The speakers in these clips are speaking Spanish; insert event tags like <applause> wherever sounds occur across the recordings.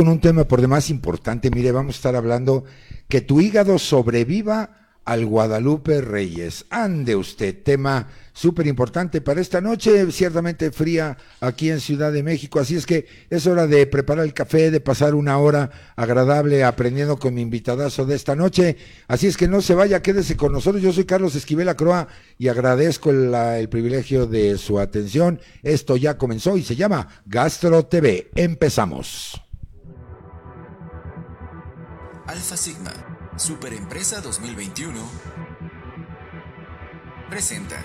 Con un tema por demás importante, mire, vamos a estar hablando que tu hígado sobreviva al Guadalupe Reyes. Ande usted, tema súper importante para esta noche, ciertamente fría aquí en Ciudad de México, así es que es hora de preparar el café, de pasar una hora agradable aprendiendo con mi invitadazo de esta noche, así es que no se vaya, quédese con nosotros, yo soy Carlos Esquivel Croa y agradezco el, el privilegio de su atención, esto ya comenzó y se llama Gastro TV, empezamos. Alfa Sigma, Superempresa 2021, presenta.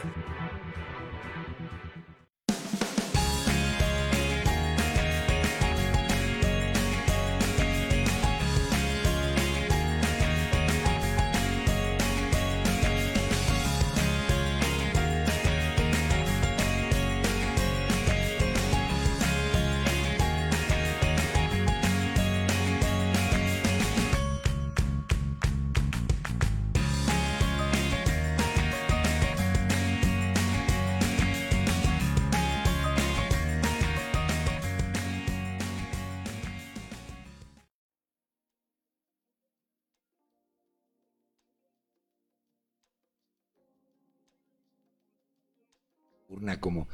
Como,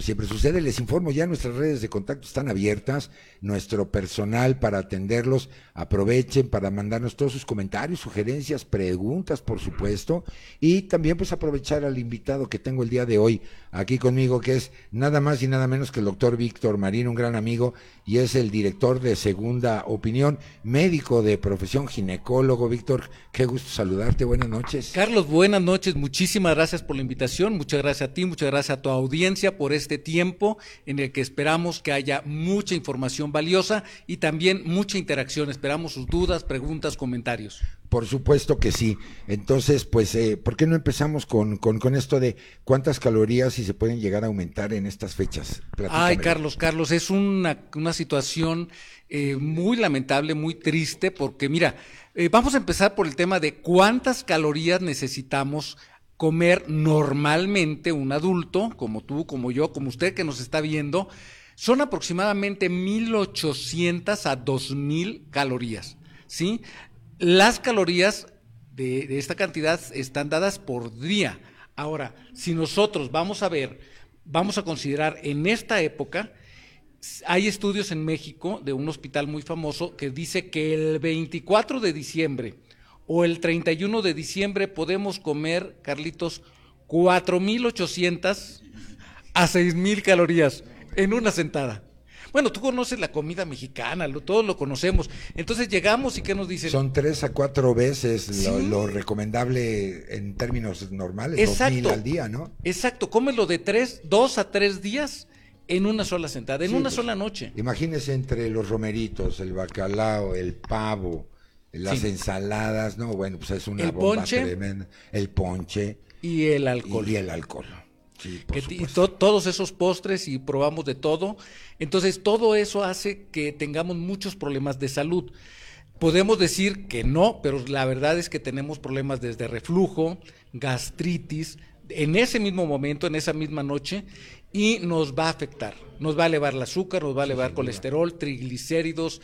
siempre sucede. Les informo, ya nuestras redes de contacto están abiertas, nuestro personal para atenderlos, aprovechen para mandarnos todos sus comentarios, sugerencias, preguntas, por supuesto, y también pues aprovechar al invitado que tengo el día de hoy aquí conmigo, que es nada más y nada menos que el doctor Víctor Marín, un gran amigo, y es el director de Segunda Opinión, médico de profesión, ginecólogo. Víctor, qué gusto saludarte, buenas noches. Carlos, buenas noches, muchísimas gracias por la invitación, muchas gracias a ti, muchas gracias a tu audiencia por este tiempo en el que esperamos que haya mucha información valiosa y también mucha interacción. Esperamos sus dudas, preguntas, comentarios. Por supuesto que sí. Entonces, pues, eh, ¿por qué no empezamos con, con, con, esto de cuántas calorías y se pueden llegar a aumentar en estas fechas? Ay, Carlos, Carlos, es una, una situación eh, muy lamentable, muy triste, porque mira, eh, vamos a empezar por el tema de cuántas calorías necesitamos comer normalmente un adulto, como tú, como yo, como usted que nos está viendo, son aproximadamente 1.800 a 2.000 calorías, ¿sí? Las calorías de, de, esta cantidad están dadas por día. Ahora, si nosotros vamos a ver, vamos a considerar en esta época, hay estudios en México de un hospital muy famoso que dice que el 24 de diciembre, o el 31 de diciembre podemos comer, Carlitos, 4.800 a 6.000 calorías en una sentada. Bueno, tú conoces la comida mexicana, lo, todos lo conocemos. Entonces llegamos y ¿qué nos dicen? Son tres a cuatro veces lo, lo, recomendable en términos normales, Exacto. dos mil al día, ¿no? Exacto, cómelo de tres, dos a tres días en una sola sentada, en Sí, una pues, sola noche. Imagínese entre los romeritos, el bacalao, el pavo, las Sí. ensaladas, no, bueno, pues es una El bomba ponche. tremenda. El ponche Y el alcohol. y el alcohol. Sí, por Que to- todos esos postres y probamos de todo. Entonces, todo eso hace que tengamos muchos problemas de salud. Podemos decir que no, pero la verdad es que tenemos problemas desde reflujo, gastritis, en ese mismo momento, en esa misma noche, y nos va a afectar. Nos va a elevar el azúcar, nos va a elevar colesterol, triglicéridos.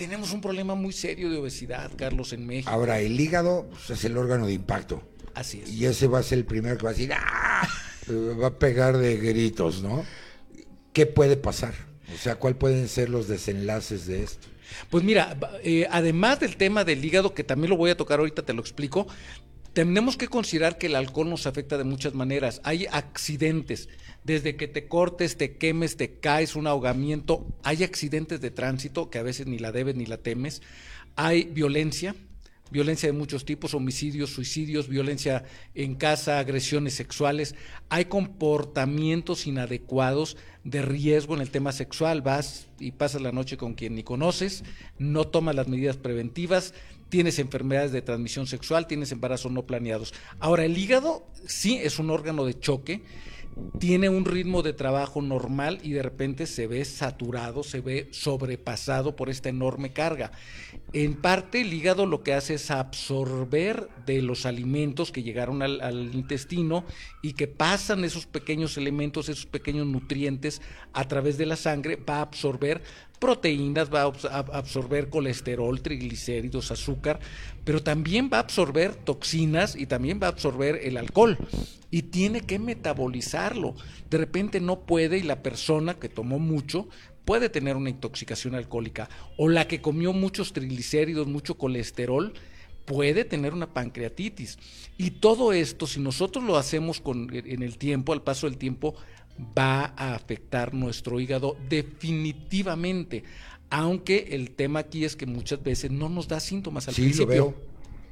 Tenemos un problema muy serio de obesidad, Carlos, en México. Ahora, el hígado pues, es el órgano de impacto. Así es. Y ese va a ser el primero que va a decir, ¡ah! Va a pegar de gritos, ¿no? ¿Qué puede pasar? O sea, ¿cuáles pueden ser los desenlaces de esto? Pues mira, eh, además del tema del hígado, que también lo voy a tocar ahorita, te lo explico, tenemos que considerar que el alcohol nos afecta de muchas maneras. Hay accidentes, desde que te cortes, te quemes, te caes, un ahogamiento, hay accidentes de tránsito que a veces ni la debes ni la temes, hay violencia, violencia de muchos tipos, homicidios, suicidios, violencia en casa, agresiones sexuales, hay comportamientos inadecuados de riesgo en el tema sexual, vas y pasas la noche con quien ni conoces, no tomas las medidas preventivas, tienes enfermedades de transmisión sexual, tienes embarazos no planeados. Ahora, el hígado sí es un órgano de choque, tiene un ritmo de trabajo normal y de repente se ve saturado, se ve sobrepasado por esta enorme carga. En parte el hígado lo que hace es absorber de los alimentos que llegaron al, al intestino y que pasan esos pequeños elementos, esos pequeños nutrientes a través de la sangre, va a absorber proteínas, va a abs- a absorber colesterol, triglicéridos, azúcar, pero también va a absorber toxinas y también va a absorber el alcohol. Y tiene que metabolizarlo. De repente no puede y la persona que tomó mucho puede tener una intoxicación alcohólica. O la que comió muchos triglicéridos, mucho colesterol, puede tener una pancreatitis. Y todo esto, si nosotros lo hacemos con, en el tiempo, al paso del tiempo, va a afectar nuestro hígado definitivamente. Aunque el tema aquí es que muchas veces no nos da síntomas al Sí, principio. lo veo.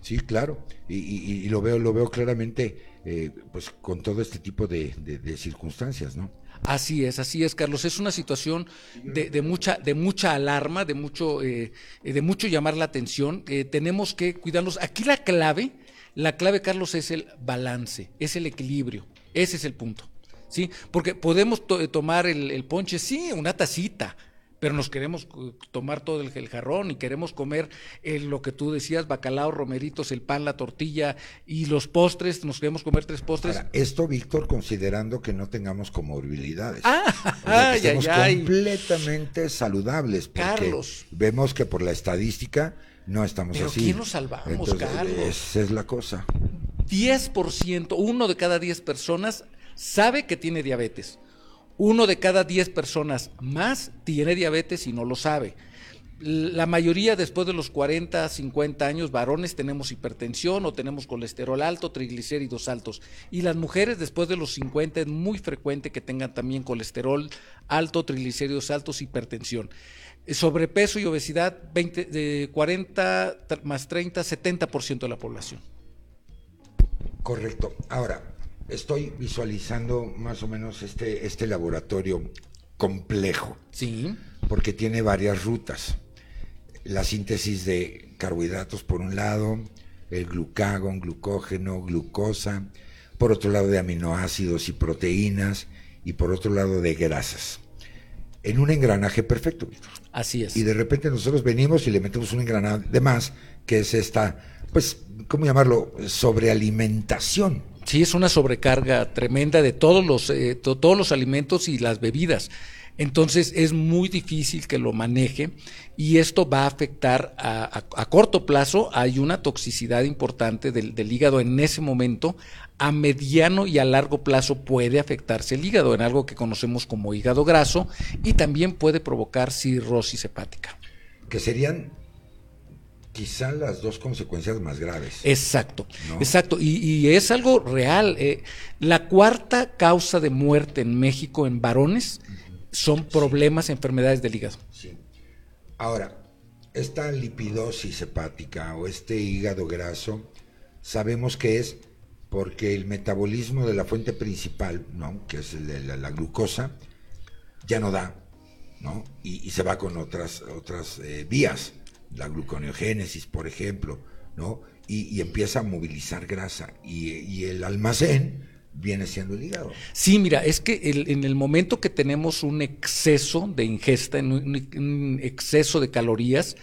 Sí, claro. Y, y- y lo veo, lo veo claramente, eh, pues con todo este tipo de, de- de circunstancias, ¿no? Así es, así es, Carlos. Es una situación de, mucha, de mucha alarma, de mucho, eh, de mucho llamar la atención. Eh, tenemos que cuidarnos. Aquí la clave, la clave, Carlos, es el balance, es el equilibrio. Ese es el punto. ¿Sí? Porque podemos to- tomar el ponche, sí, una tacita, pero nos queremos tomar todo el, el jarrón y queremos comer eh, lo que tú decías, bacalao, romeritos, el pan, la tortilla y los postres, nos queremos comer tres postres. Ahora, esto, Víctor, considerando que no tengamos comorbilidades. Ah, O sea, que ay, estemos ay, ay. completamente saludables. Porque Carlos. Vemos que por la estadística no estamos Pero así. ¿quién nos salvamos, Carlos? Esa es la cosa. 10%, uno de cada 10 personas sabe que tiene diabetes. Uno de cada 10 personas más tiene diabetes y no lo sabe. La mayoría después de los 40, 50 años, varones tenemos hipertensión o tenemos colesterol alto, triglicéridos altos. Y las mujeres después de los 50 es muy frecuente que tengan también colesterol alto, triglicéridos altos, hipertensión. Eh, Sobrepeso y obesidad, 20, de 40 t- más 30, 70% de la población. Correcto. Ahora, estoy visualizando más o menos este, este laboratorio complejo. Sí. porque tiene varias rutas. La síntesis de carbohidratos por un lado, el glucagón, glucógeno, glucosa, por otro lado de aminoácidos y proteínas, y por otro lado de grasas. En un engranaje perfecto. Víctor. Así es. Y de repente nosotros venimos y le metemos un engranaje de más, que es esta, pues, ¿cómo llamarlo? Sobrealimentación. Sí, es una sobrecarga tremenda de todos los, eh, to- todos los alimentos y las bebidas. Entonces es muy difícil que lo maneje y esto va a afectar a, a- a corto plazo. Hay una toxicidad importante del, del hígado en ese momento. A mediano y a largo plazo puede afectarse el hígado en algo que conocemos como hígado graso y también puede provocar cirrosis hepática. que serían quizá las dos consecuencias más graves. Exacto, ¿No? exacto. Y, y es algo real. eh, la cuarta causa de muerte en México en varones son problemas, enfermedades del hígado. Sí. Ahora, esta lipidosis hepática o este hígado graso, sabemos que es porque el metabolismo de la fuente principal, ¿no? que es el de la, la glucosa, ya no da, ¿no? Y, y se va con otras, otras eh, vías, la gluconeogénesis, por ejemplo, ¿no? Y, y empieza a movilizar grasa. Y, y el almacén viene siendo el hígado. Sí, mira, es que el- en el momento que tenemos un exceso de ingesta, un, un exceso de calorías,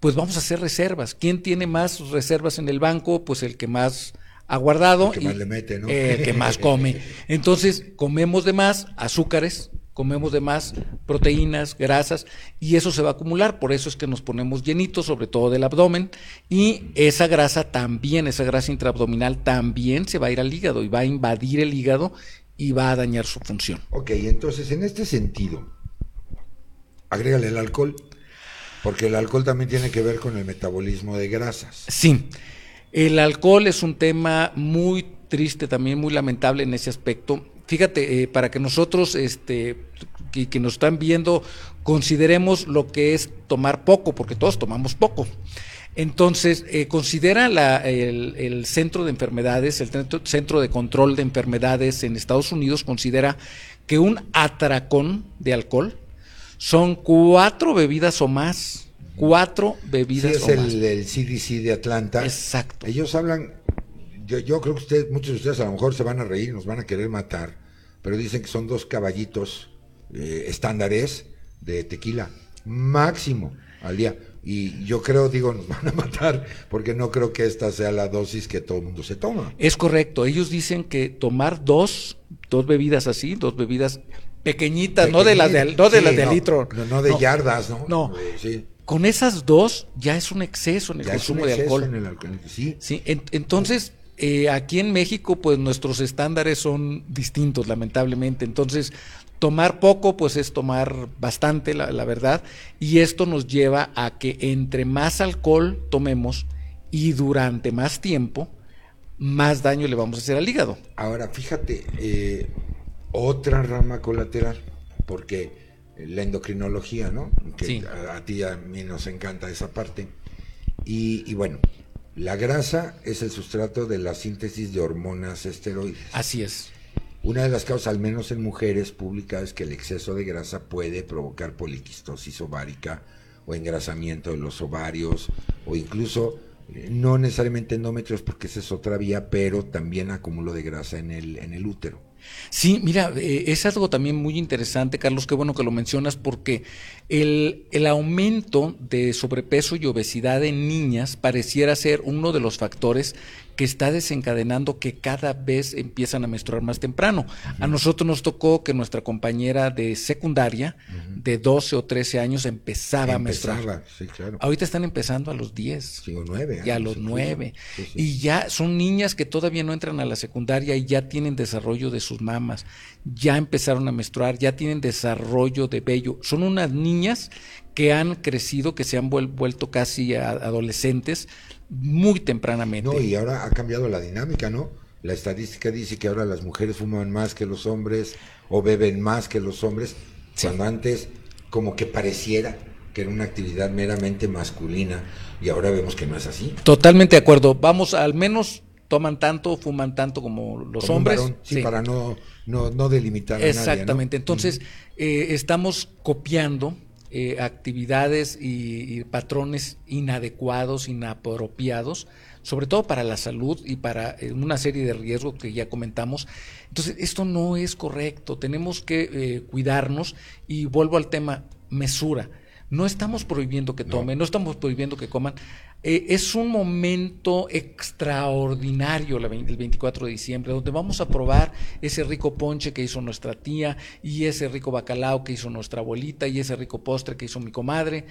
pues vamos a hacer reservas. ¿Quién tiene más reservas en el banco? Pues el que más ha guardado. El que más le mete, ¿no? eh, el que más come. <laughs> Entonces, comemos de más azúcares, comemos de más proteínas, grasas, y eso se va a acumular. Por eso es que nos ponemos llenitos, sobre todo del abdomen, y esa grasa también, esa grasa intraabdominal también se va a ir al hígado y va a invadir el hígado y va a dañar su función. Ok, entonces en este sentido, agrégale el alcohol, porque el alcohol también tiene que ver con el metabolismo de grasas. Sí, el alcohol es un tema muy triste, también muy lamentable en ese aspecto. Fíjate, eh, para que nosotros, este, que, que nos están viendo, consideremos lo que es tomar poco, porque todos tomamos poco. Entonces, eh, considera la- el, el Centro de Enfermedades, el Centro- de Control de Enfermedades en Estados Unidos, considera que un atracón de alcohol son cuatro bebidas o más. Cuatro Sí, bebidas es o más. el, el CDC de Atlanta. Exacto. Ellos hablan, yo, yo creo que ustedes, muchos de ustedes a lo mejor se van a reír, nos van a querer matar, pero dicen que son dos caballitos eh, estándares de tequila, máximo al día. Y yo creo, digo, nos <laughs> van a matar, porque no creo que esta sea la dosis que todo el mundo se toma. Es correcto. Ellos dicen que tomar dos, dos bebidas así, dos bebidas pequeñitas, no de las de, no de, Sí, las de no, litro. No, no de yardas, ¿no? No. Eh, Sí. Con esas dos ya es un exceso en el Ya es un consumo de alcohol. en el alcohol. Sí. Sí, en- entonces eh, aquí en México pues nuestros estándares son distintos lamentablemente, entonces tomar poco pues es tomar bastante la, la verdad y esto nos lleva a que entre más alcohol tomemos y durante más tiempo más daño le vamos a hacer al hígado. Ahora, fíjate, eh, otra rama colateral, porque la endocrinología, ¿no? Que Sí. a, a ti a mí nos encanta esa parte. Y, y bueno, la grasa es el sustrato de la síntesis de hormonas esteroides. Así es. Una de las causas, al menos en mujeres públicas, es que el exceso de grasa puede provocar poliquistosis ovárica o engrasamiento de los ovarios o incluso eh, no necesariamente endómetrios porque esa es otra vía, pero también acúmulo de grasa en el, en el útero. Sí, mira, eh, es algo también muy interesante, Carlos, qué bueno que lo mencionas, porque el, el aumento de sobrepeso y obesidad en niñas pareciera ser uno de los factores que está desencadenando que cada vez empiezan a menstruar más temprano. A nosotros nos tocó que nuestra compañera de secundaria, de 12 o 13 años, empezaba, a menstruar. Empezaba, sí, claro. Ahorita están empezando a los 10 Sí, o nueve. y a los incluso. nueve. Sí, sí. Y ya son niñas que todavía no entran a la secundaria y ya tienen desarrollo de sus mamas, ya empezaron a menstruar, ya tienen desarrollo de vello. Son unas niñas que han crecido, que se han vuel- vuelto casi adolescentes muy tempranamente. No, y ahora ha cambiado la dinámica, ¿no? La estadística dice que ahora las mujeres fuman más que los hombres o beben más que los hombres, Sí. cuando antes como que pareciera que era una actividad meramente masculina y ahora vemos que no es así. Totalmente de acuerdo. Vamos, al menos toman tanto, fuman tanto como los Como hombres. varón, sí, Sí. para no, no, no delimitar a nadie, ¿no? Exactamente. Entonces, eh, estamos copiando eh, actividades y, y patrones inadecuados, inapropiados, sobre todo para la salud y para eh, una serie de riesgos que ya comentamos. Entonces, esto no es correcto. Tenemos que eh, cuidarnos y vuelvo al tema mesura. No estamos prohibiendo que No. tomen, no estamos prohibiendo que coman. Eh, es un momento extraordinario la el 24 de diciembre, donde vamos a probar ese rico ponche que hizo nuestra tía, y ese rico bacalao que hizo nuestra abuelita, y ese rico postre que hizo mi comadre.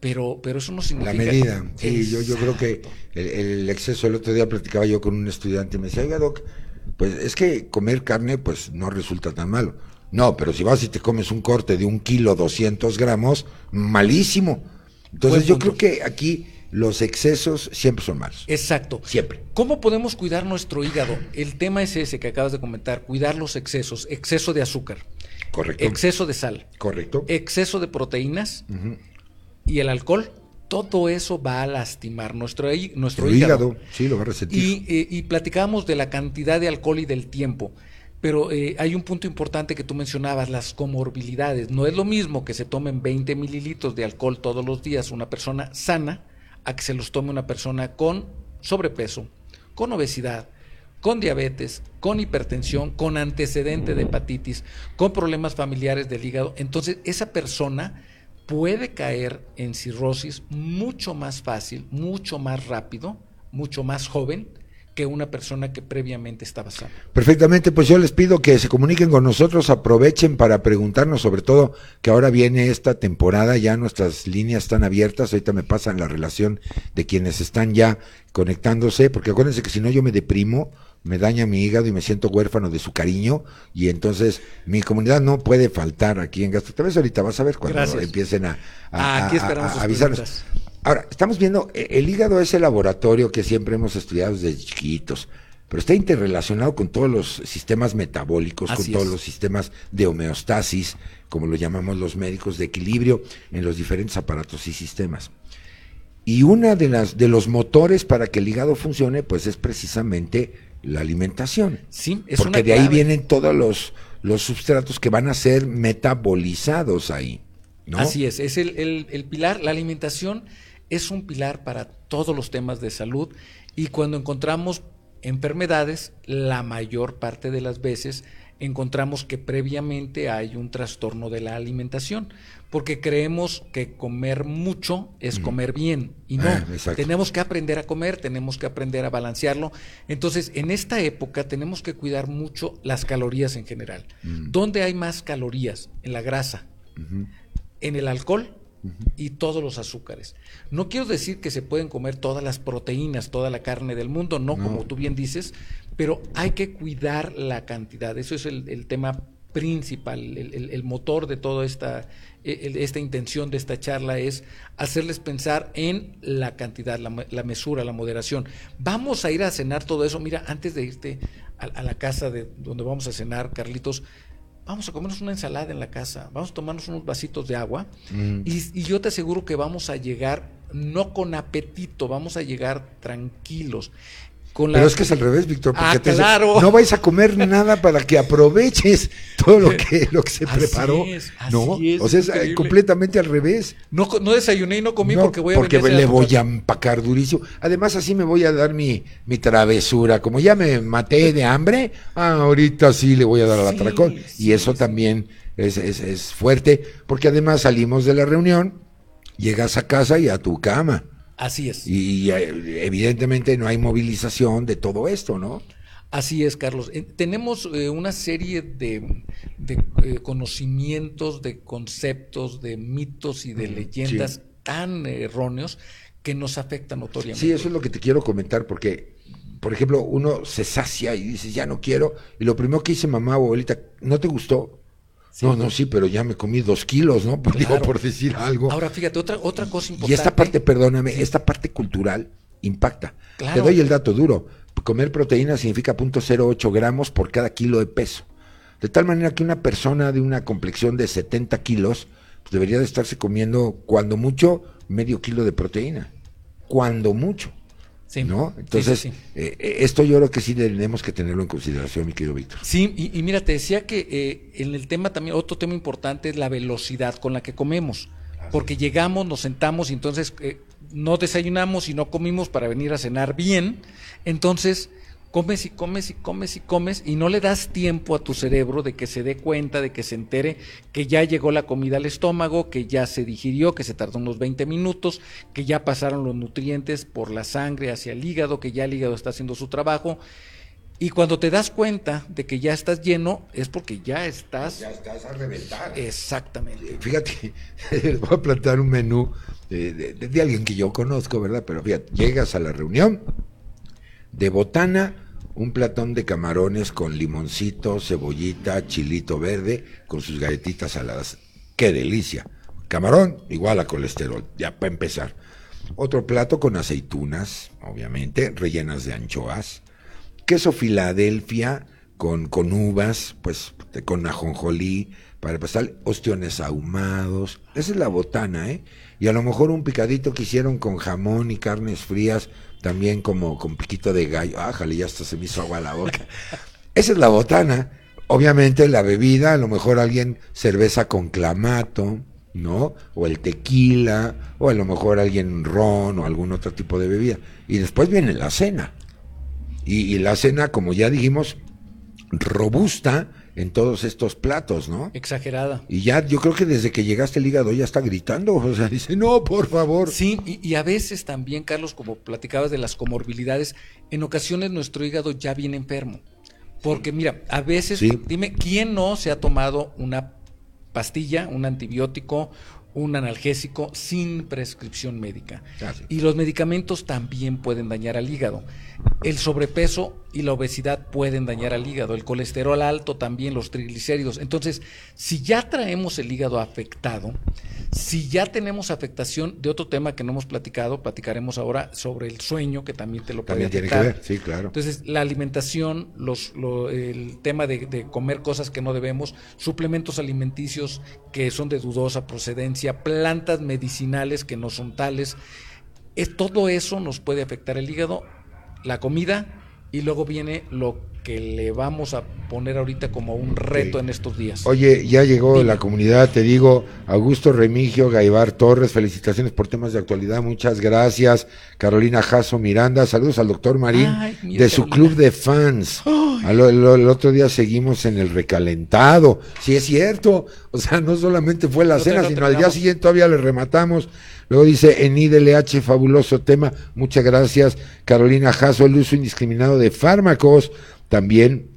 Pero, pero eso no La significa. medida, sí, yo, yo creo que el, el exceso, el otro día platicaba yo con un estudiante y me decía, oiga, Doc, pues es que comer carne pues no resulta tan malo. No, pero si vas y te comes un corte de un kilo 200 gramos, malísimo. Entonces Buen yo punto. creo que aquí los excesos siempre son malos. Exacto. Siempre. ¿Cómo podemos cuidar nuestro hígado? El tema es ese que acabas de comentar, cuidar los excesos, exceso de azúcar, Correcto. exceso de sal, Correcto. exceso de proteínas y el alcohol. Todo eso va a lastimar nuestro, nuestro hígado, sí, lo va a resentir. Y, eh, y platicábamos de la cantidad de alcohol y del tiempo. Pero eh, hay un punto importante que tú mencionabas, las comorbilidades. No es lo mismo que se tomen 20 mililitros de alcohol todos los días una persona sana a que se los tome una persona con sobrepeso, con obesidad, con diabetes, con hipertensión, con antecedente de hepatitis, con problemas familiares del hígado. Entonces, esa persona puede caer en cirrosis mucho más fácil, mucho más rápido, mucho más joven que una persona que previamente estaba sana. Perfectamente, pues yo les pido que se comuniquen con nosotros, aprovechen para preguntarnos, sobre todo que ahora viene esta temporada, ya nuestras líneas están abiertas, ahorita me pasan la relación de quienes están ya conectándose, porque acuérdense que si no yo me deprimo, me daña mi hígado y me siento huérfano de su cariño, y entonces mi comunidad no puede faltar aquí en Gastro. Tal vez ahorita vas a ver cuando Gracias. empiecen a, a- Aquí a- esperamos a- sus a avisarnos. preguntas. Ahora, estamos viendo, eh, el hígado es el laboratorio que siempre hemos estudiado desde chiquitos, pero está interrelacionado con todos los sistemas metabólicos, Así con todos es. los sistemas de homeostasis, como lo llamamos los médicos, de equilibrio en los diferentes aparatos y sistemas. Y una de las de los motores para que el hígado funcione, pues es precisamente la alimentación. Sí, es porque una de ahí clave. vienen todos los, los substratos que van a ser metabolizados ahí. ¿no? Así es, es el, el- el pilar, la alimentación es un pilar para todos los temas de salud y cuando encontramos enfermedades, la mayor parte de las veces encontramos que previamente hay un trastorno de la alimentación, porque creemos que comer mucho es comer bien y no, exacto. tenemos que aprender a comer, tenemos que aprender a balancearlo. Entonces, en esta época tenemos que cuidar mucho las calorías en general. ¿Dónde hay más calorías? En la grasa, en el alcohol y todos los azúcares. No quiero decir que se pueden comer todas las proteínas, toda la carne del mundo, no, como tú bien dices, pero hay que cuidar la cantidad. Eso es el, el tema principal, el, el- el motor de toda esta, el- esta intención de esta charla es hacerles pensar en la cantidad, la, la mesura, la moderación. Vamos a ir a cenar todo eso. Mira, antes de irte a, a la casa de donde vamos a cenar, Carlitos, vamos a comernos una ensalada en la casa, vamos a tomarnos unos vasitos de agua y, y yo te aseguro que vamos a llegar no con apetito, vamos a llegar tranquilos. Con la- Pero es que es al revés, Víctor, porque Ah, te- claro. no vais a comer nada para que aproveches todo lo que, <laughs> lo que se Así preparó. es, así no, es, o sea, es increíble. eh, completamente al revés. no, desayuné y no comí No, porque voy a hacer le voy a empacar durísimo. Además, así me voy a dar mi, mi travesura. Como ya me maté de hambre, ah, ahorita sí le voy a dar al Sí, atracón. sí, y eso sí. también es, es, es fuerte, porque además salimos de la reunión, llegas a casa y a tu cama. Así es. Y eh, evidentemente no hay movilización de todo esto, ¿no? Así es, Carlos. Eh, tenemos eh, una serie de, de, eh, conocimientos, de conceptos, de mitos y de leyendas sí. tan erróneos que nos afectan notoriamente. Sí, eso es lo que te quiero comentar, porque, por ejemplo, uno se sacia y dices, ya no quiero, y lo primero que dice mamá o abuelita, ¿no te gustó? Sí. No, no, sí, pero ya me comí dos kilos, ¿no? <laughs> Pues digo, por decir algo. Ahora, fíjate, otra, otra cosa importante. y esta parte, perdóname, esta parte cultural impacta. Claro. Te doy el dato duro. Comer proteína significa 0.08 gramos por cada kilo de peso. De tal manera que una persona de una complexión de 70 kilos pues debería de estarse comiendo, cuando mucho, medio kilo de proteína. Cuando mucho. Sí. ¿No? Entonces, sí, sí. eh, eh, esto yo creo que sí tenemos que tenerlo en consideración, mi querido Víctor. Sí, y, y mira, te decía que eh, en el tema también, otro tema importante es la velocidad con la que comemos. Porque llegamos, nos sentamos y entonces eh, no desayunamos y no comimos para venir a cenar bien. Entonces, comes y comes y comes y comes y no le das tiempo a tu cerebro de que se dé cuenta, de que se entere que ya llegó la comida al estómago, que ya se digirió, que se tardó unos 20 minutos, que ya pasaron los nutrientes por la sangre hacia el hígado, que ya el hígado está haciendo su trabajo. Y cuando te das cuenta de que ya estás lleno, es porque ya estás. estás a reventar. Exactamente. Fíjate, les <laughs> voy a plantear un menú de, de- de alguien que yo conozco, ¿verdad? Pero fíjate, llegas a la reunión de botana, un platón de camarones con limoncito, cebollita, chilito verde, con sus galletitas saladas. ¡Qué delicia! Camarón, igual a colesterol, ya para empezar. Otro plato con aceitunas, obviamente, rellenas de anchoas. Queso Filadelfia con, con uvas, pues con ajonjolí, para pasar ostiones ahumados. Esa es la botana, ¿eh? Y a lo mejor un picadito que hicieron con jamón y carnes frías, también como con piquito de gallo. Ájale, ya hasta se me hizo agua la boca. <laughs> Esa es la botana. Obviamente la bebida, a lo mejor alguien cerveza con clamato, ¿no? O el tequila, o a lo mejor alguien ron o algún otro tipo de bebida. Y después viene la cena. Y la cena, como ya dijimos, robusta en todos estos platos, ¿no? Exagerada. Y ya, yo creo que desde que llegaste el hígado ya está gritando, <laughs> o sea, dice, no, por favor. Sí, y, y a veces también, Carlos, como platicabas de las comorbilidades, en ocasiones nuestro hígado ya viene enfermo. Porque mira, a veces, Sí. dime, ¿quién no se ha tomado una pastilla, un antibiótico, un analgésico sin prescripción médica? Y los medicamentos también pueden dañar al hígado. El sobrepeso y la obesidad pueden dañar al hígado, el colesterol alto también, los triglicéridos. Entonces, si ya traemos el hígado afectado, si ya tenemos afectación de otro tema que no hemos platicado, platicaremos ahora sobre el sueño, que también te lo puede También tiene que ver, sí, claro. Entonces, la alimentación, los, lo- el tema de, de comer cosas que no debemos, suplementos alimenticios que son de dudosa procedencia, plantas medicinales que no son tales, es, todo eso nos puede afectar el hígado, la comida y luego viene lo que le vamos a poner ahorita como un reto en estos días. Oye, ya llegó la comunidad, te digo, Augusto Remigio Gaibar Torres, felicitaciones por temas de actualidad, muchas gracias. Carolina Jasso Miranda, saludos al doctor Marín Ay, de su Carolina. club de fans. Al, el, el otro día seguimos en el recalentado. Sí, es cierto. O sea, no solamente fue la No, cena, no sino al día siguiente todavía le rematamos. Luego dice en IDLH, fabuloso tema. Muchas gracias. Carolina Jasso, el uso indiscriminado de fármacos también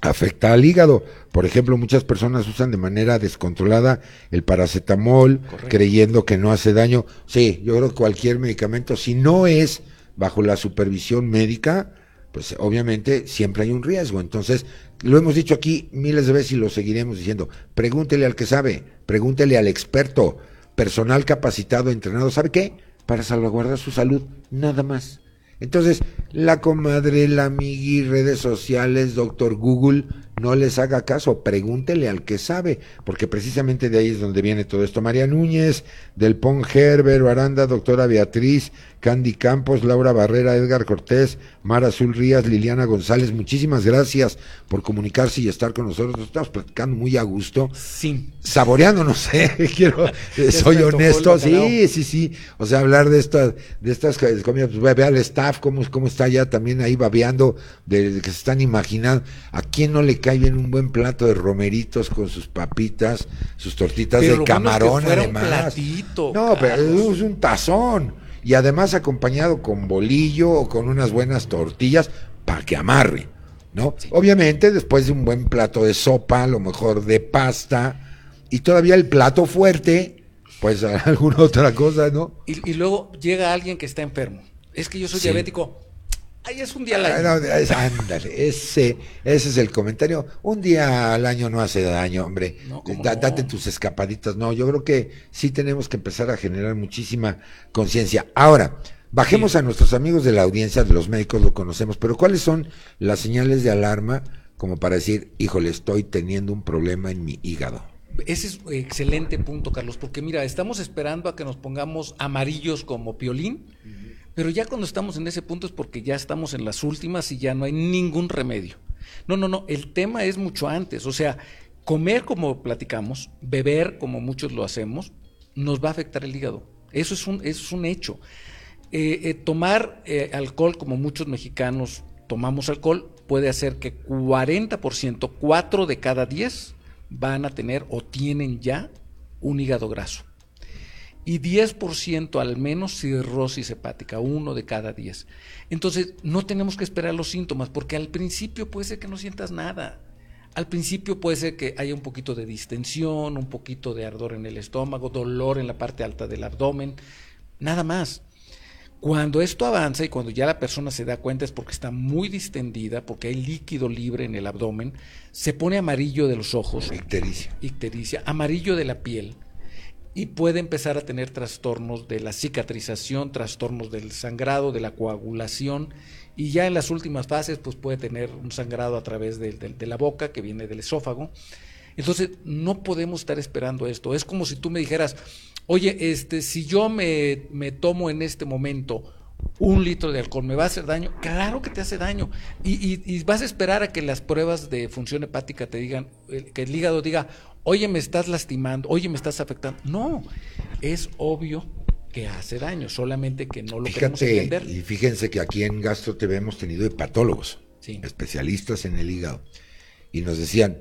afecta al hígado. Por ejemplo, muchas personas usan de manera descontrolada el paracetamol, creyendo que no hace daño. Sí, yo creo que cualquier medicamento, si no es bajo la supervisión médica, pues obviamente siempre hay un riesgo. Entonces, lo hemos dicho aquí miles de veces y lo seguiremos diciendo. Pregúntele al que sabe, pregúntele al experto, personal capacitado, entrenado. ¿Sabe qué? Para salvaguardar su salud, nada más. Entonces, la comadre, la amigui, redes sociales, doctor Google, no les haga caso, pregúntele al que sabe, porque precisamente de ahí es donde viene todo esto. María Núñez, Del Pon Herbert, Aranda, doctora Beatriz, Candy Campos, Laura Barrera, Edgar Cortés, Mara Azul Rías, Liliana González, muchísimas gracias por comunicarse y estar con nosotros. Nos estamos platicando muy a gusto. Sí. saboreando, no sé, <laughs> quiero, <laughs> eh, se soy honesto, sí, sí, sí, o sea, hablar de estas, de estas comidas, pues ve, al staff, cómo, cómo está ya también ahí babeando, de, que se están imaginando, a quién no le cae bien un buen plato de romeritos con sus papitas, sus tortitas Pero de lo bueno es que camarón fuera un además. platito, no, pero es un tazón, y además acompañado con bolillo o con unas buenas tortillas para que amarre. ¿no? Obviamente, después de un buen plato de sopa, a lo mejor de pasta, y todavía el plato fuerte, pues <laughs> alguna otra cosa, ¿no? Y, y luego llega alguien que está enfermo. Es que yo soy Sí. diabético. Ay, es un día al Ah, año. no, es- ándale, ese, ese es el comentario. Un día al año no hace daño, hombre. No, ¿cómo Da- no? Date tus escapaditas. No, yo creo que sí tenemos que empezar a generar muchísima conciencia. Ahora, bajemos Sí. a nuestros amigos de la audiencia, de los médicos lo conocemos, pero ¿cuáles son las señales de alarma como para decir, híjole, estoy teniendo un problema en mi hígado? Ese es un excelente punto, Carlos, porque mira, estamos esperando a que nos pongamos amarillos como piolín, pero ya cuando estamos en ese punto es porque ya estamos en las últimas y ya no hay ningún remedio. No, no, no, el tema es mucho antes, o sea, comer como platicamos, beber como muchos lo hacemos, nos va a afectar el hígado. Eso es un, es un hecho. Eh, eh, tomar eh, alcohol, como muchos mexicanos tomamos alcohol, puede hacer que 40%, 4 de cada 10 van a tener o tienen ya un hígado graso. Y 10% al menos cirrosis hepática, uno de cada 10. Entonces, no tenemos que esperar los síntomas, porque al principio puede ser que no sientas nada. Al principio puede ser que haya un poquito de distensión, un poquito de ardor en el estómago, dolor en la parte alta del abdomen, nada más. Cuando esto avanza y cuando ya la persona se da cuenta es porque está muy distendida, porque hay líquido libre en el abdomen, se pone amarillo de los ojos, Ictericia. ictericia, amarillo de la piel y puede empezar a tener trastornos de la cicatrización, trastornos del sangrado, de la coagulación y ya en las últimas fases pues puede tener un sangrado a través de, de- la boca que viene del esófago. Entonces no podemos estar esperando esto. Es como si tú me dijeras, oye, este, si yo me, me tomo en este momento un litro de alcohol, ¿me va a hacer daño? Claro que te hace daño. Y, y- y vas a esperar a que las pruebas de función hepática te digan, que el hígado diga, oye, me estás lastimando, oye, me estás afectando. No, es obvio que hace daño, solamente que no lo queremos Fíjate, entender. y fíjense que aquí en Gastro TV hemos tenido hepatólogos, Sí. especialistas en el hígado, y nos decían,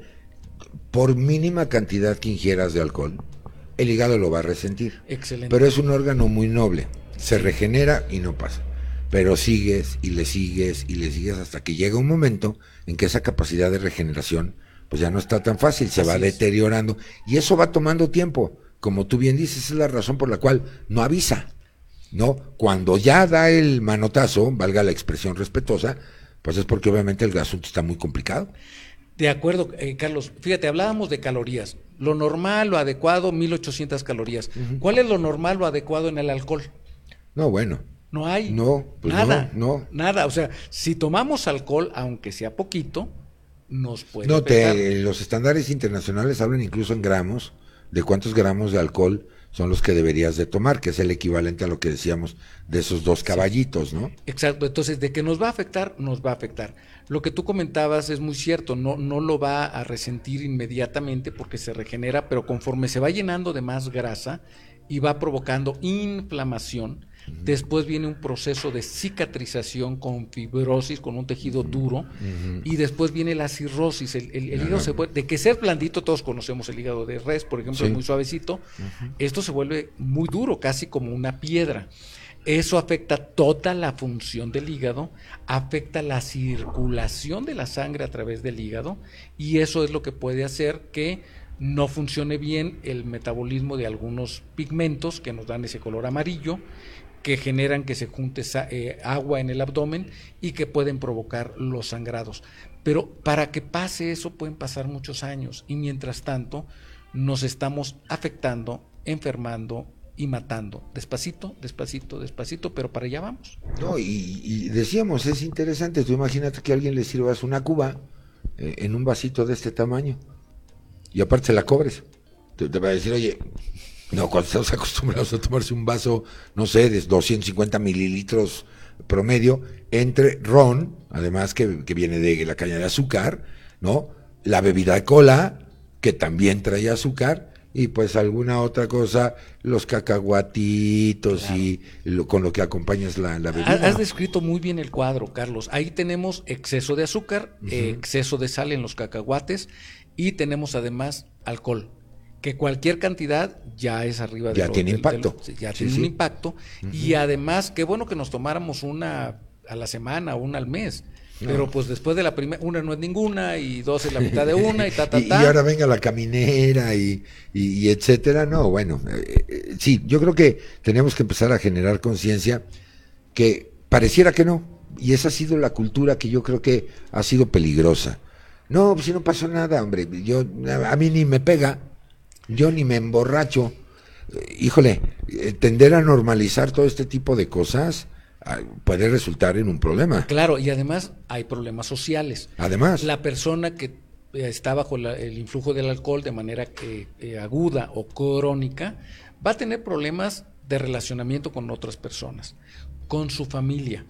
por mínima cantidad que ingieras de alcohol, el hígado lo va a resentir. Excelente. Pero es un órgano muy noble, se regenera y no pasa. Pero sigues y le sigues y le sigues hasta que llega un momento en que esa capacidad de regeneración pues ya no está tan fácil, se Así va es. deteriorando y eso va tomando tiempo. Como tú bien dices, es la razón por la cual no avisa. ¿no? Cuando ya da el manotazo, valga la expresión respetuosa, pues es porque obviamente el asunto está muy complicado. De acuerdo, eh, Carlos. Fíjate, hablábamos de calorías. Lo normal, lo adecuado, 1800 calorías. ¿Cuál es lo normal, lo adecuado en el alcohol? No, bueno, No hay. No, pues nada. no, no. Nada. O sea, si tomamos alcohol, aunque sea poquito, nos puede. no afectar. te, los estándares internacionales hablan incluso en gramos de cuántos gramos de alcohol son los que deberías de tomar, que es el equivalente a lo que decíamos de esos dos caballitos, ¿no? Exacto, entonces de que nos va a afectar, nos va a afectar. Lo que tú comentabas es muy cierto, no, no lo va a resentir inmediatamente porque se regenera, pero conforme se va llenando de más grasa y va provocando inflamación, Después viene un proceso de cicatrización con fibrosis, con un tejido duro. Y después viene la cirrosis. El, el- el hígado se puede, de que ser blandito, todos conocemos el hígado de res, por ejemplo, Sí. es muy suavecito. Esto se vuelve muy duro, casi como una piedra. Eso afecta toda la función del hígado, afecta la circulación de la sangre a través del hígado y eso es lo que puede hacer que no funcione bien el metabolismo de algunos pigmentos que nos dan ese color amarillo, que generan que se junte sa- eh, agua en el abdomen y que pueden provocar los sangrados. Pero para que pase eso pueden pasar muchos años y mientras tanto nos estamos afectando, enfermando y matando. Despacito, despacito, despacito, pero para allá vamos. No, y, y decíamos, es interesante, tú imagínate que a alguien le sirvas una cuba eh, en un vasito de este tamaño y aparte se la cobres. Te, te va a decir, oye, no, cuando estamos acostumbrados a tomarse un vaso, no sé, de 250 mililitros promedio, entre ron, además que, que viene de la caña de azúcar, ¿no? La bebida de cola, que también trae azúcar, y pues alguna otra cosa, los cacahuatitos y lo- con lo que acompañas la, la bebida. Has descrito muy bien el cuadro, Carlos. Ahí tenemos exceso de azúcar, exceso de sal en los cacahuates y tenemos además alcohol, que cualquier cantidad ya es arriba de Ya lo- tiene del- impacto. ya Sí, tiene sí. un impacto. Y además, qué bueno que nos tomáramos una a la semana, una al mes. Pero pues después de la primera, una no es ninguna y dos es la mitad de una y ta, ta, <laughs> y, y ta. ahora venga la caminera y, y- y etcétera. No, bueno, eh, eh, sí, yo creo que tenemos que empezar a generar conciencia que pareciera que no. Y esa ha sido la cultura que yo creo que ha sido peligrosa. No, pues si no pasó nada, hombre, yo a mí ni me pega, yo ni me emborracho. Híjole, eh, tender a normalizar todo este tipo de cosas ah, puede resultar en un problema. Claro, y además hay problemas sociales. Además, La persona que eh, está bajo la- el influjo del alcohol de manera eh, eh, aguda o crónica va a tener problemas de relacionamiento con otras personas, con su familia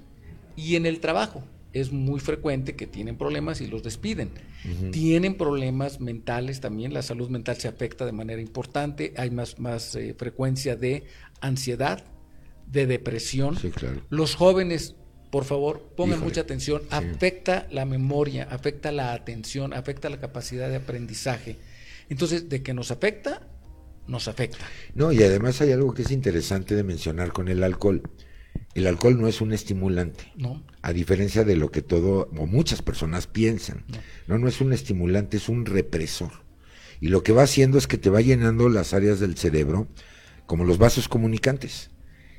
y en el trabajo. Es muy frecuente que tienen problemas y los despiden. Tienen problemas mentales también, la salud mental se afecta de manera importante, hay más, más eh, frecuencia de ansiedad, de depresión. Sí, claro. Los jóvenes, por favor, pongan Híjole, mucha atención. Afecta la memoria, afecta la atención, afecta la capacidad de aprendizaje. Entonces, de que nos afecta, nos afecta. No, y además hay algo que es interesante de mencionar con el alcohol. El alcohol no es un estimulante, ¿No? a diferencia de lo que todo o muchas personas piensan. No, no es un estimulante, es un represor. Y lo que va haciendo es que te va llenando las áreas del cerebro como los vasos comunicantes.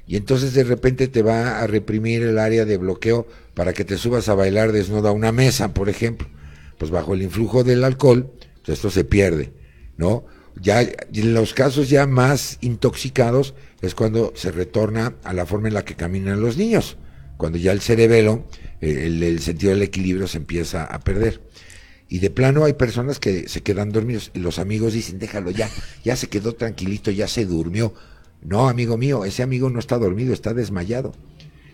Y entonces de repente te va a reprimir el área de bloqueo para que te subas a bailar desnudo a una mesa, por ejemplo. Pues bajo el influjo del alcohol, pues esto se pierde, ¿no? Ya en los casos ya más intoxicados es cuando se retorna a la forma en la que caminan los niños, cuando ya el cerebelo, eh, el, el sentido del equilibrio se empieza a perder. Y de plano hay personas que se quedan dormidos y los amigos dicen, déjalo ya, ya se quedó tranquilito, ya se durmió. No, amigo mío, ese amigo no está dormido, está desmayado.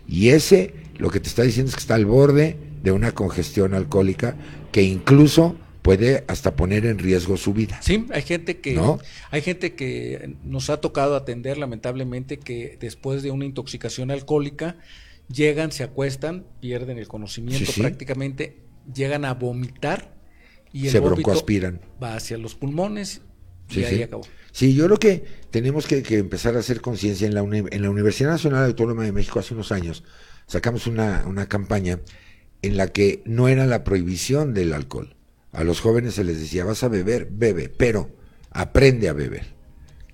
Y ese lo que te está diciendo es que está al borde de una congestión alcohólica que incluso puede hasta poner en riesgo su vida. Sí, hay gente que ¿No? hay gente que nos ha tocado atender lamentablemente que después de una intoxicación alcohólica llegan, se acuestan, pierden el conocimiento Sí, sí. prácticamente, llegan a vomitar y el Se broncoaspiran. va hacia los pulmones y Sí, ahí acabó. Sí, yo creo que tenemos que, que empezar a hacer conciencia en la, en la Universidad Nacional Autónoma de México hace unos años. Sacamos una, una campaña en la que no era la prohibición del alcohol. A los jóvenes se les decía, vas a beber, bebe, pero aprende a beber.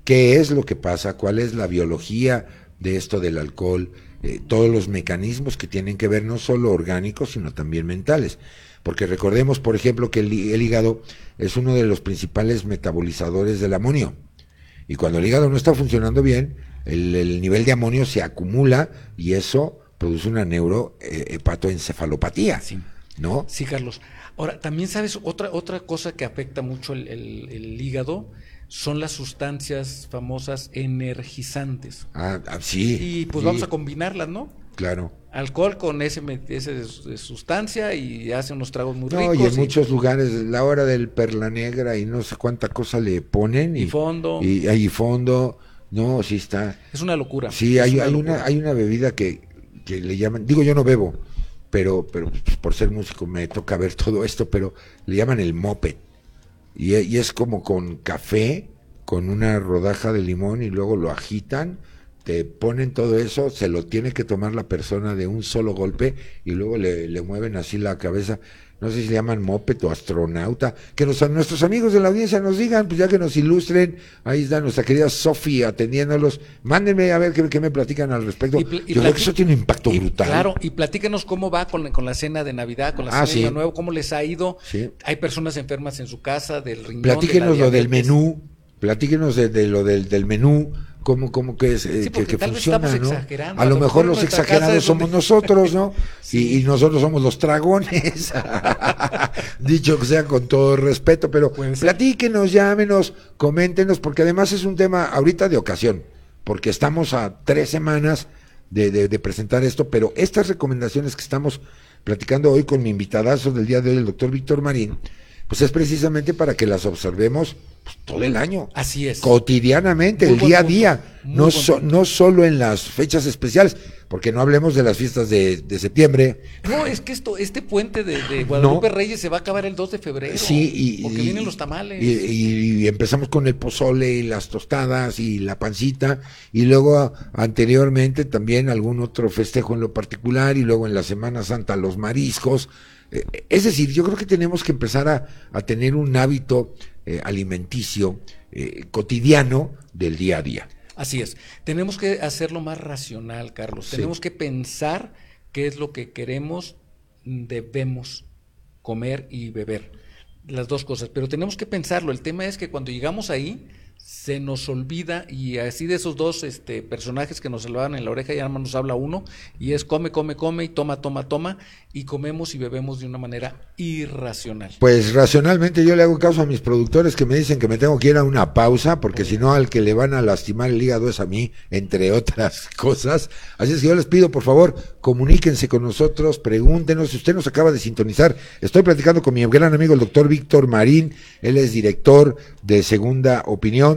¿Qué es lo que pasa? ¿Cuál es la biología de esto del alcohol? Eh, todos los mecanismos que tienen que ver no solo orgánicos, sino también mentales. Porque recordemos, por ejemplo, que el, hí- el hígado es uno de los principales metabolizadores del amonio. Y cuando el hígado no está funcionando bien, el, el nivel de amonio se acumula y eso produce una neurohepatoencefalopatía. Sí. ¿No? Sí, Carlos. Ahora, también sabes, otra, otra cosa que afecta mucho el, el- el hígado son las sustancias famosas energizantes. Ah, ah, sí. Y pues sí, vamos a combinarlas, ¿no? Claro. Alcohol con ese, ese sustancia y hace unos tragos muy No, ricos. y en muchos lugares la hora del perla negra y no sé cuánta cosa le ponen. Y fondo. Y hay fondo. No, sí está. Es una locura. Sí, hay, una hay, locura. una, hay una bebida que, que le llaman, digo yo no bebo, pero, pero pues, por ser músico me toca ver todo esto, pero le llaman el moped. Y, y es como con café, con una rodaja de limón y luego lo agitan, te ponen todo eso, se lo tiene que tomar la persona de un solo golpe y luego le, le mueven así la cabeza. No sé si le llaman moped o astronauta. Que nos- nuestros amigos de la audiencia nos digan, pues ya que nos ilustren. Ahí está nuestra querida Sofía atendiéndolos. Mándenme a ver qué, qué me platican al respecto. Y pl- y Yo creo que eso tiene un impacto y, brutal. Claro, y platíquenos cómo va con, con la cena de Navidad, con la Ah, cena sí. de Nuevo, cómo les ha ido. Sí. Hay personas enfermas en su casa del riñón. Platíquenos de lo del menú. Platíquenos de, de lo del, del menú. Cómo, cómo que, es, eh, Sí, que, funciona, ¿no? A lo mejor los exagerados donde- somos nosotros, ¿no? <laughs> Sí. y, y nosotros somos los dragones. <laughs> Dicho que sea con todo respeto, pero platíquenos, llámenos, coméntenos, porque además es un tema ahorita de ocasión, porque estamos a tres semanas de, de- de presentar esto, pero estas recomendaciones que estamos platicando hoy con mi invitadazo del día de hoy, el doctor Víctor Marín, pues es precisamente para que las observemos pues, todo el año. Así es. Cotidianamente, Muy el día a día, muy no, so- no solo en las fechas especiales, porque no hablemos de las fiestas de, de septiembre, No, es que esto, este puente de, de Guadalupe Reyes se va a acabar el 2 de febrero. Sí, y, porque y- vienen los tamales. Y, y- y empezamos con el pozole y las tostadas y la pancita, y luego anteriormente también algún otro festejo en lo particular, y luego en la Semana Santa los mariscos. Es decir, yo creo que tenemos que empezar a, a tener un hábito eh, alimenticio eh, cotidiano del día a día. Así es. Tenemos que hacerlo más racional, Carlos. Sí. Tenemos que pensar qué es lo que queremos, debemos comer y beber. Las dos cosas. Pero tenemos que pensarlo. El tema es que cuando llegamos ahí, se nos olvida y así de esos dos este, personajes que nos salvaban en la oreja ya nada nos habla uno y es come, come, come y toma, toma, toma y comemos y bebemos de una manera irracional. Pues racionalmente yo le hago caso a mis productores que me dicen que me tengo que ir a una pausa, porque si no al que le van a lastimar el hígado es a mí, entre otras <laughs> cosas. Así es que yo les pido, por favor, comuníquense con nosotros, pregúntenos. Si usted nos acaba de sintonizar, estoy platicando con mi gran amigo el doctor Víctor Marín, él es director de Segunda Opinión,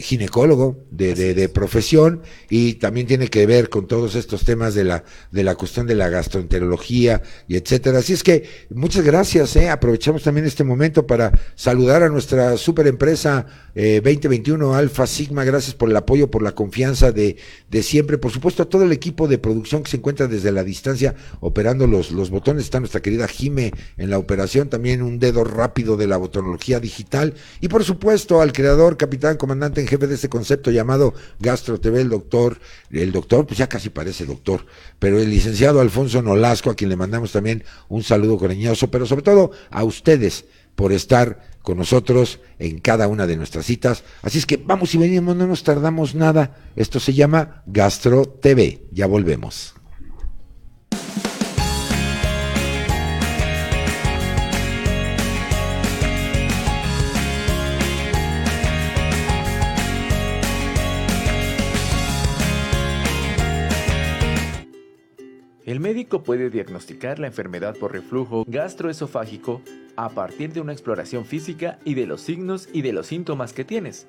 ginecólogo de, de- de profesión y también tiene que ver con todos estos temas de la, de la cuestión de la gastroenterología y etcétera. Así es que muchas gracias, eh. aprovechamos también este momento para saludar a nuestra super empresa eh, 2021 Alfa Sigma, gracias por el apoyo, por la confianza de, de siempre, por supuesto a todo el equipo de producción que se encuentra desde la distancia operando los, los botones, está nuestra querida Jime en la operación, también un dedo rápido de la botonología digital. Y por supuesto al creador, capitán, comandante en jefe de este concepto llamado Gastro TV, el doctor, el doctor, pues ya casi parece doctor, pero el licenciado Alfonso Nolasco, a quien le mandamos también un saludo cariñoso, pero sobre todo a ustedes por estar con nosotros en cada una de nuestras citas. Así es que vamos y venimos, no nos tardamos nada. Esto se llama Gastro TV. Ya volvemos. Médico puede diagnosticar la enfermedad por reflujo gastroesofágico a partir de una exploración física y de los signos y de los síntomas que tienes.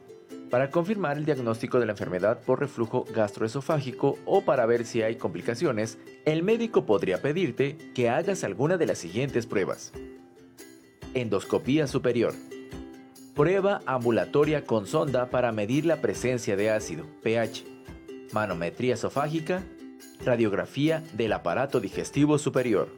Para confirmar el diagnóstico de la enfermedad por reflujo gastroesofágico o para ver si hay complicaciones, el médico podría pedirte que hagas alguna de las siguientes pruebas. Endoscopía superior. Prueba ambulatoria con sonda para medir la presencia de ácido, pH. Manometría esofágica. Radiografía del aparato digestivo superior.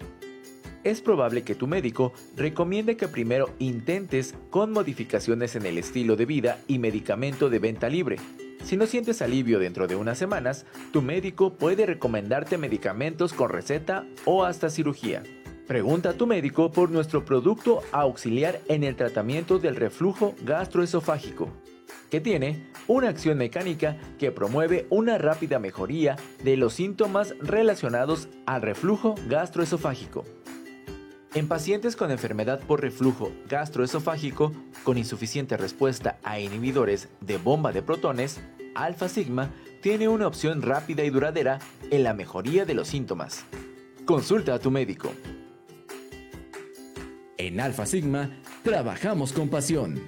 Es probable que tu médico recomiende que primero intentes con modificaciones en el estilo de vida y medicamento de venta libre. Si no sientes alivio dentro de unas semanas, tu médico puede recomendarte medicamentos con receta o hasta cirugía. Pregunta a tu médico por nuestro producto auxiliar en el tratamiento del reflujo gastroesofágico, que tiene una acción mecánica que promueve una rápida mejoría de los síntomas relacionados al reflujo gastroesofágico. En pacientes con enfermedad por reflujo gastroesofágico con insuficiente respuesta a inhibidores de bomba de protones, Alpha Sigma tiene una opción rápida y duradera en la mejoría de los síntomas. Consulta a tu médico. En Alfa Sigma trabajamos con pasión.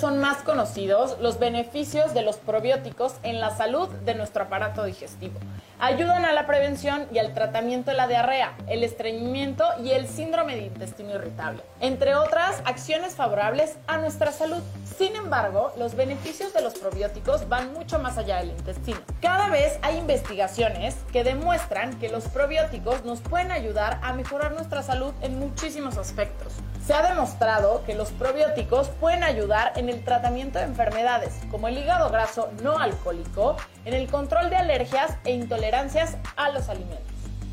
Son más conocidos los beneficios de los probióticos en la salud de nuestro aparato digestivo. Ayudan a la prevención y al tratamiento de la diarrea, el estreñimiento y el síndrome de intestino irritable, entre otras acciones favorables a nuestra salud. Sin embargo, los beneficios de los probióticos van mucho más allá del intestino. Cada vez hay investigaciones que demuestran que los probióticos nos pueden ayudar a mejorar nuestra salud en muchísimos aspectos. Se ha demostrado que los probióticos pueden ayudar en el tratamiento de enfermedades como el hígado graso no alcohólico, en el control de alergias e intolerancias a los alimentos.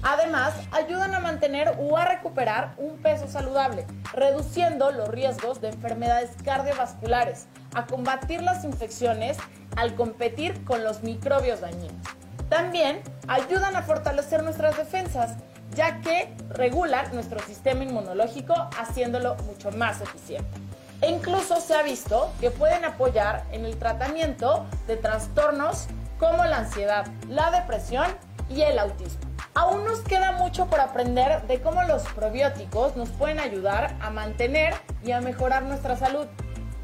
Además, ayudan a mantener o a recuperar un peso saludable, reduciendo los riesgos de enfermedades cardiovasculares, a combatir las infecciones al competir con los microbios dañinos. También ayudan a fortalecer nuestras defensas, ya que regulan nuestro sistema inmunológico haciéndolo mucho más eficiente. E incluso se ha visto que pueden apoyar en el tratamiento de trastornos como la ansiedad, la depresión y el autismo. Aún nos queda mucho por aprender de cómo los probióticos nos pueden ayudar a mantener y a mejorar nuestra salud.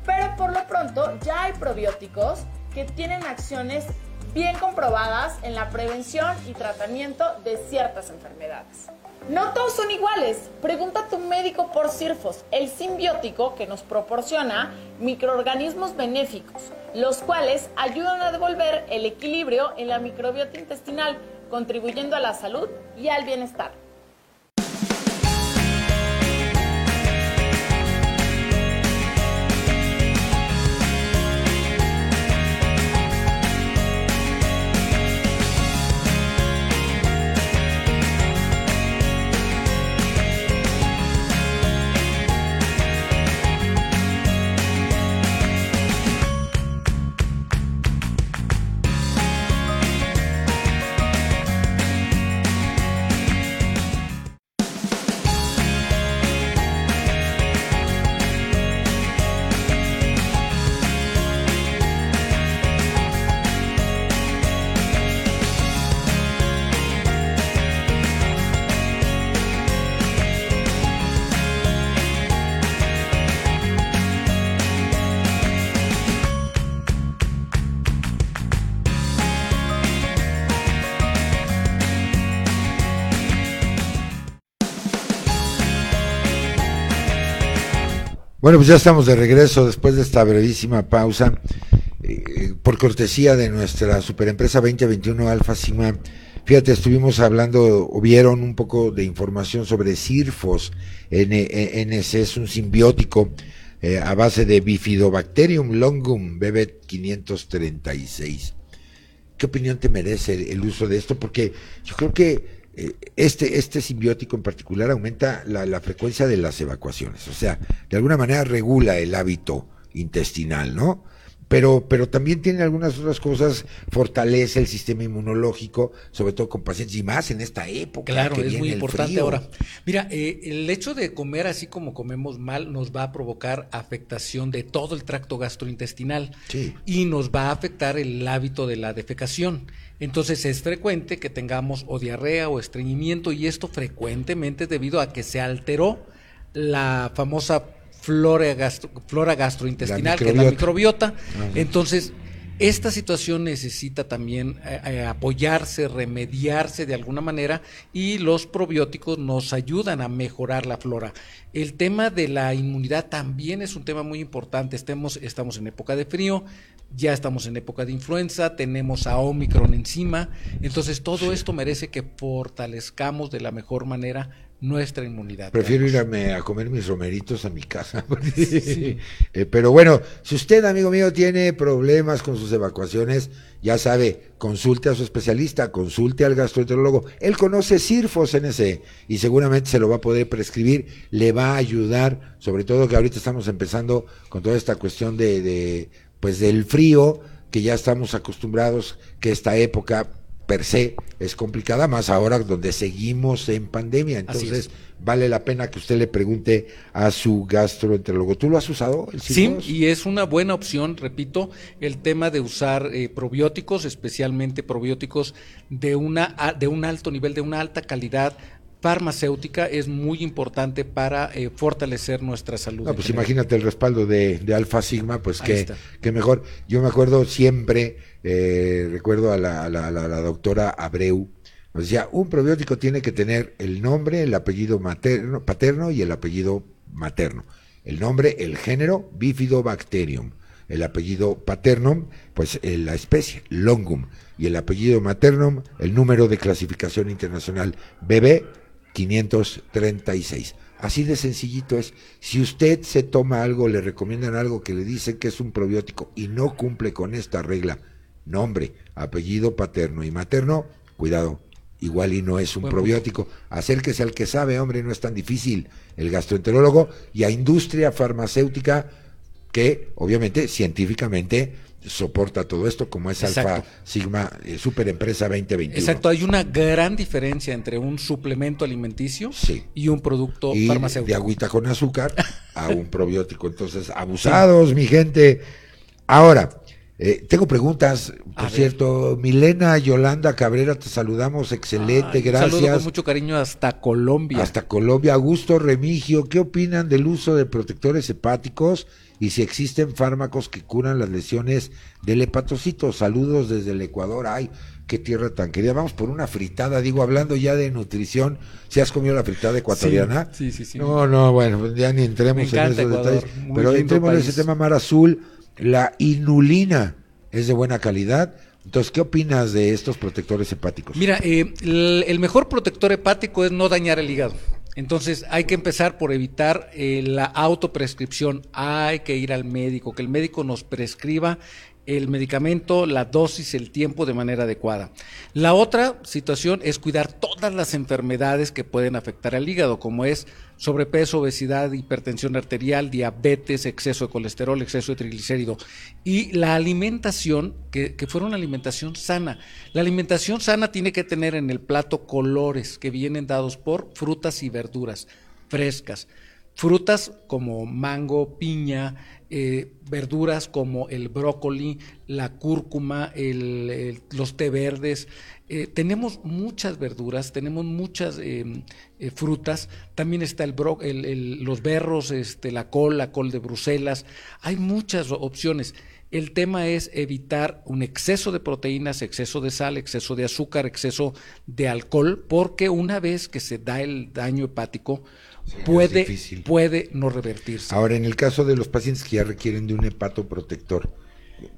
Pero por lo pronto ya hay probióticos que tienen acciones bien comprobadas en la prevención y tratamiento de ciertas enfermedades. No todos son iguales. Pregunta a tu médico por CIRFOS, el simbiótico que nos proporciona microorganismos benéficos, los cuales ayudan a devolver el equilibrio en la microbiota intestinal, contribuyendo a la salud y al bienestar. Bueno, pues ya estamos de regreso después de esta brevísima pausa. Eh, por cortesía de nuestra superempresa 2021 Alfa Sigma, fíjate, estuvimos hablando o vieron un poco de información sobre Cirfos NS, es un simbiótico eh, a base de Bifidobacterium longum BB 536. ¿Qué opinión te merece el uso de esto? Porque yo creo que este, este simbiótico en particular aumenta la, la, frecuencia de las evacuaciones, o sea, de alguna manera regula el hábito intestinal, ¿no? Pero, pero también tiene algunas otras cosas, fortalece el sistema inmunológico, sobre todo con pacientes y más en esta época. Claro, es muy importante ahora. Mira, eh, el hecho de comer así como comemos mal nos va a provocar afectación de todo el tracto gastrointestinal sí. y nos va a afectar el hábito de la defecación. Entonces es frecuente que tengamos o diarrea o estreñimiento y esto frecuentemente es debido a que se alteró la famosa flora, gastro, flora gastrointestinal, que es la microbiota. Entonces, esta situación necesita también eh, eh, apoyarse, remediarse de alguna manera y los probióticos nos ayudan a mejorar la flora. El tema de la inmunidad también es un tema muy importante. Estemos, estamos en época de frío, ya estamos en época de influenza, tenemos a Omicron encima, entonces todo esto merece que fortalezcamos de la mejor manera nuestra inmunidad. Prefiero irme a comer mis romeritos a mi casa. <laughs> Sí. eh, pero bueno, si usted, amigo mío, tiene problemas con sus evacuaciones, ya sabe, consulte a su especialista, consulte al gastroenterólogo. Él conoce Cirfos NC y seguramente se lo va a poder prescribir, le va a ayudar, sobre todo que ahorita estamos empezando con toda esta cuestión de, de pues del frío, que ya estamos acostumbrados, que esta época per se es complicada, más ahora donde seguimos en pandemia. Entonces, vale la pena que usted le pregunte a su gastroenterólogo. ¿Tú lo has usado? El sí, y es una buena opción, repito, el tema de usar eh, probióticos, especialmente probióticos de, una, de un alto nivel, de una alta calidad farmacéutica es muy importante para eh, fortalecer nuestra salud. No, pues imagínate el respaldo de, de Alfa Sigma, pues que, que, mejor. Yo me acuerdo siempre, eh, recuerdo a la, a, la, a la, doctora Abreu, nos decía, un probiótico tiene que tener el nombre, el apellido materno, paterno y el apellido materno. El nombre, el género, Bifidobacterium. El apellido paternum, pues eh, la especie, Longum. Y el apellido maternum, el número de clasificación internacional, BB 536. Así de sencillito es. Si usted se toma algo, le recomiendan algo que le dicen que es un probiótico y no cumple con esta regla, nombre, apellido paterno y materno, cuidado, igual y no es un probiótico. Acérquese al que sabe, hombre, no es tan difícil. El gastroenterólogo y a industria farmacéutica que, obviamente, científicamente soporta todo esto, como es Alfa Sigma eh, Super Empresa 2021. Exacto, hay una gran diferencia entre un suplemento alimenticio y un producto y farmacéutico. De agüita con azúcar a <laughs> un probiótico. Entonces, abusados, mi gente. Ahora, eh, tengo preguntas, por cierto. Milena Yolanda Cabrera, te saludamos, excelente, gracias. Saludo con mucho cariño hasta Colombia. Hasta Colombia. Augusto Remigio, ¿qué opinan del uso de protectores hepáticos y si existen fármacos que curan las lesiones del hepatocito. Saludos desde el Ecuador. Ay, qué tierra tan querida. Vamos por una fritada, digo, hablando ya de nutrición. ¿Si has comido la fritada ecuatoriana? Sí, sí, sí. No, no, bueno, ya ni entremos en esos detalles. Pero entremos en ese tema mar azul. La inulina es de buena calidad. Entonces, ¿qué opinas de estos protectores hepáticos? Mira, eh, el mejor protector hepático es no dañar el hígado. Entonces hay que empezar por evitar eh, la autoprescripción. Hay que ir al médico, que el médico nos prescriba el medicamento, la dosis, el tiempo de manera adecuada. La otra situación es cuidar todas las enfermedades que pueden afectar al hígado, como es sobrepeso, obesidad, hipertensión arterial, diabetes, exceso de colesterol, exceso de triglicérido. Y la alimentación, que, que fuera una alimentación sana. La alimentación sana tiene que tener en el plato colores que vienen dados por frutas y verduras frescas. Frutas como mango, piña, eh, verduras como el brócoli, la cúrcuma, los té verdes. Eh, tenemos muchas verduras, tenemos muchas eh, frutas. También está el, los berros, este, la col, la col de Bruselas. Hay muchas opciones. El tema es evitar un exceso de proteínas, exceso de sal, exceso de azúcar, exceso de alcohol, porque una vez que se da el daño hepático, puede, puede no revertirse. Ahora, en el caso de los pacientes que ya requieren de un hepatoprotector,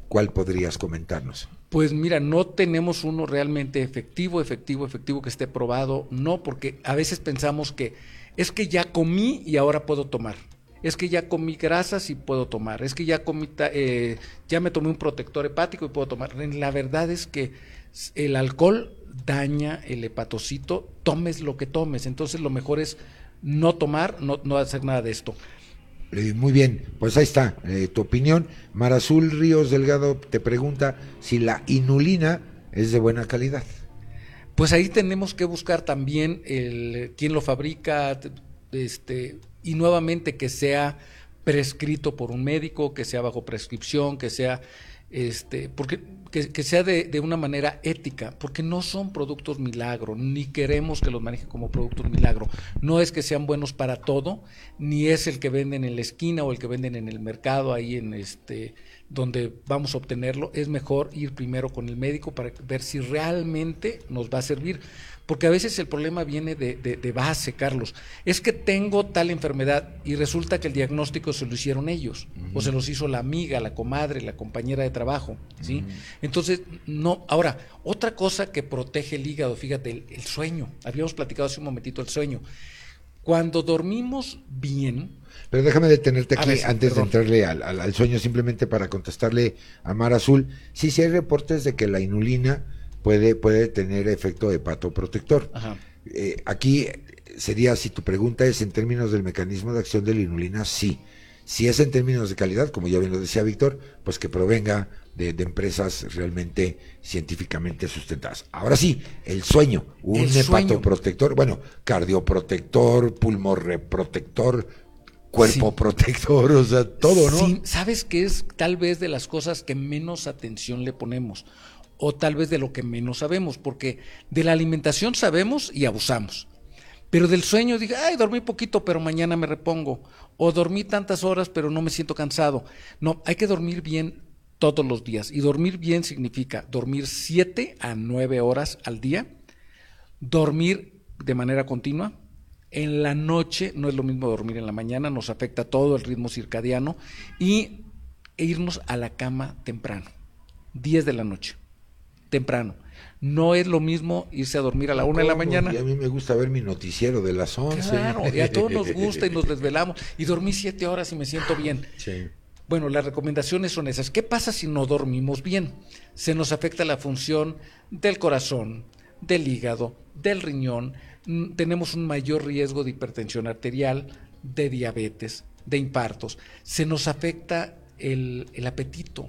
¿cuál podrías comentarnos? Pues mira, no tenemos uno realmente efectivo, efectivo, efectivo que esté probado, no, porque a veces pensamos que es que ya comí y ahora puedo tomar. Es que ya comí grasas y puedo tomar. Es que ya comí, eh, ya me tomé un protector hepático y puedo tomar. La verdad es que el alcohol daña el hepatocito, tomes lo que tomes. Entonces lo mejor es no tomar, no, no hacer nada de esto. Eh, muy bien, pues ahí está eh, tu opinión. Marazul Ríos Delgado te pregunta si la inulina es de buena calidad. Pues ahí tenemos que buscar también el quién lo fabrica, este, y nuevamente que sea prescrito por un médico, que sea bajo prescripción, que sea este, porque que, sea de, de, una manera ética, porque no son productos milagro, ni queremos que los manejen como productos milagro. No es que sean buenos para todo, ni es el que venden en la esquina o el que venden en el mercado, ahí en este donde vamos a obtenerlo. Es mejor ir primero con el médico para ver si realmente nos va a servir. Porque a veces el problema viene de, de, base, Carlos. Es que tengo tal enfermedad y resulta que el diagnóstico se lo hicieron ellos, o se los hizo la amiga, la comadre, la compañera de trabajo, ¿sí? Entonces, no. Ahora, otra cosa que protege el hígado, fíjate, el, sueño. Habíamos platicado hace un momentito el sueño. Cuando dormimos bien, pero déjame detenerte aquí antes de entrarle al, al, sueño, simplemente para contestarle a Mar Azul. Sí, sí hay reportes de que la inulina puede, puede tener efecto hepatoprotector. Eh, aquí sería, si tu pregunta es en términos del mecanismo de acción de la inulina, sí. Si es en términos de calidad, como ya bien lo decía Víctor, pues que provenga de, empresas realmente científicamente sustentadas. Ahora sí, el sueño, un hepatoprotector, bueno, cardioprotector, pulmorreprotector, cuerpo protector, o sea, todo, ¿no? Sí, sabes que es tal vez de las cosas que menos atención le ponemos o tal vez de lo que menos sabemos, porque de la alimentación sabemos y abusamos. Pero del sueño dije, ay, dormí poquito, pero mañana me repongo. O dormí tantas horas, pero no me siento cansado. No, hay que dormir bien todos los días. Y dormir bien significa dormir 7 a 9 horas al día, dormir de manera continua. En la noche no es lo mismo dormir en la mañana, nos afecta todo el ritmo circadiano y irnos a la cama temprano, 10 de la noche, temprano. No es lo mismo irse a dormir a la una de la mañana. Y a mí me gusta ver mi noticiero de las 11. Claro, y a todos nos gusta y nos <laughs> desvelamos. Y dormí siete horas y me siento bien. Sí. Bueno, las recomendaciones son esas. ¿Qué pasa si no dormimos bien? Se nos afecta la función del corazón, del hígado, del riñón. Mm, Tenemos un mayor riesgo de hipertensión arterial, de diabetes, de infartos. Se nos afecta el, el apetito.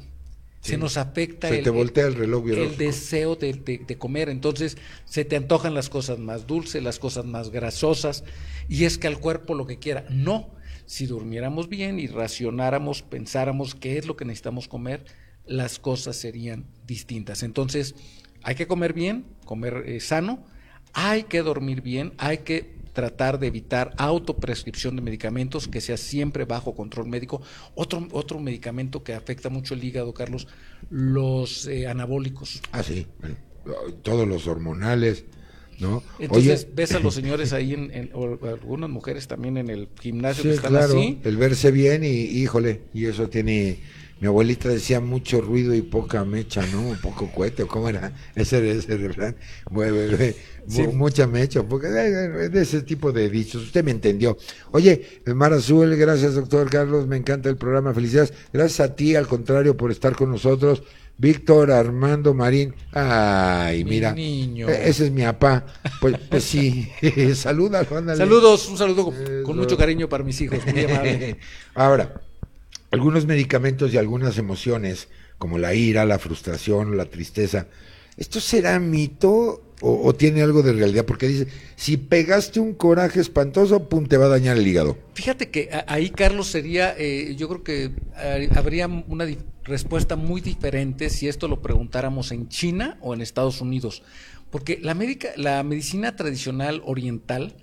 Sí. Se nos afecta Se el, te voltea el reloj el biológico. deseo de, de- de comer. Entonces se te antojan las cosas más dulces, las cosas más grasosas, y es que al cuerpo lo que quiera. No, si durmiéramos bien y racionáramos, pensáramos qué es lo que necesitamos comer, las cosas serían distintas. Entonces hay que comer bien, comer eh, sano, hay que dormir bien, hay que tratar de evitar autoprescripción de medicamentos, que sea siempre bajo control médico. Otro, otro medicamento que afecta mucho el hígado, Carlos, los eh, anabólicos. Ah, sí. bueno, todos los hormonales, ¿no? Entonces Oye, ves a los <laughs> señores ahí, en, en- o algunas mujeres también en el gimnasio que están claro, así. el verse bien y híjole, y eso tiene, mi abuelita decía mucho ruido y poca mecha, ¿no? Poco cohete, ¿o cómo era? <laughs> Ese era ese Mueve, mueve, Sí. mu- mucha mecha, porque de, de ese tipo de dichos, usted me entendió. Oye, Mar Azul, gracias doctor Carlos, me encanta el programa, felicidades, gracias a ti, al contrario, por estar con nosotros. Víctor Armando Marín, ay, Mi mira, niño. e- ese es mi papá, pues, pues sí, <laughs> ándale. Saludos, un saludo con, con mucho cariño para mis hijos, muy amable. <laughs> Ahora, algunos medicamentos y algunas emociones, como la ira, la frustración, la tristeza, ¿esto será mito o, tiene algo de realidad? Porque dice, si pegaste un coraje espantoso, pum, te va a dañar el hígado. Fíjate que ahí, Carlos, sería, eh, yo creo que habría una respuesta muy diferente si esto lo preguntáramos en China o en Estados Unidos. Porque la, médica, la medicina tradicional oriental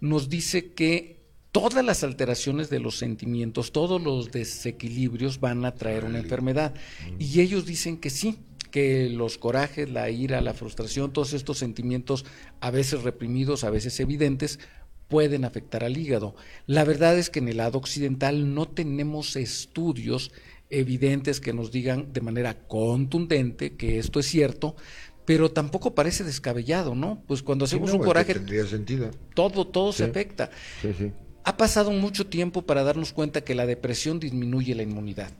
nos dice que todas las alteraciones de los sentimientos, todos los desequilibrios van a traer una enfermedad. Y ellos dicen que sí, que los corajes, la ira, la frustración, todos estos sentimientos a veces reprimidos, a veces evidentes, pueden afectar al hígado. La verdad es que en el lado occidental no tenemos estudios evidentes que nos digan de manera contundente que esto es cierto, pero tampoco parece descabellado, ¿no? Pues cuando hacemos Sí, no, un coraje, Tendría sentido. todo, todo se afecta. Sí, sí. Ha pasado mucho tiempo para darnos cuenta que la depresión disminuye la inmunidad,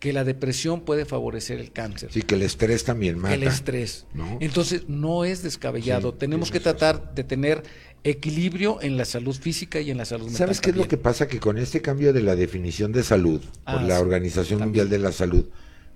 que la depresión puede favorecer el cáncer, Sí, que el estrés también mata. el estrés. ¿no? Entonces, no es descabellado. Sí, Tenemos que tratar de tener equilibrio en la salud física y en la salud mental. ¿Sabes qué es lo que pasa? Que con este cambio de la definición de salud por Ah, la sí, Organización. Mundial de la Salud,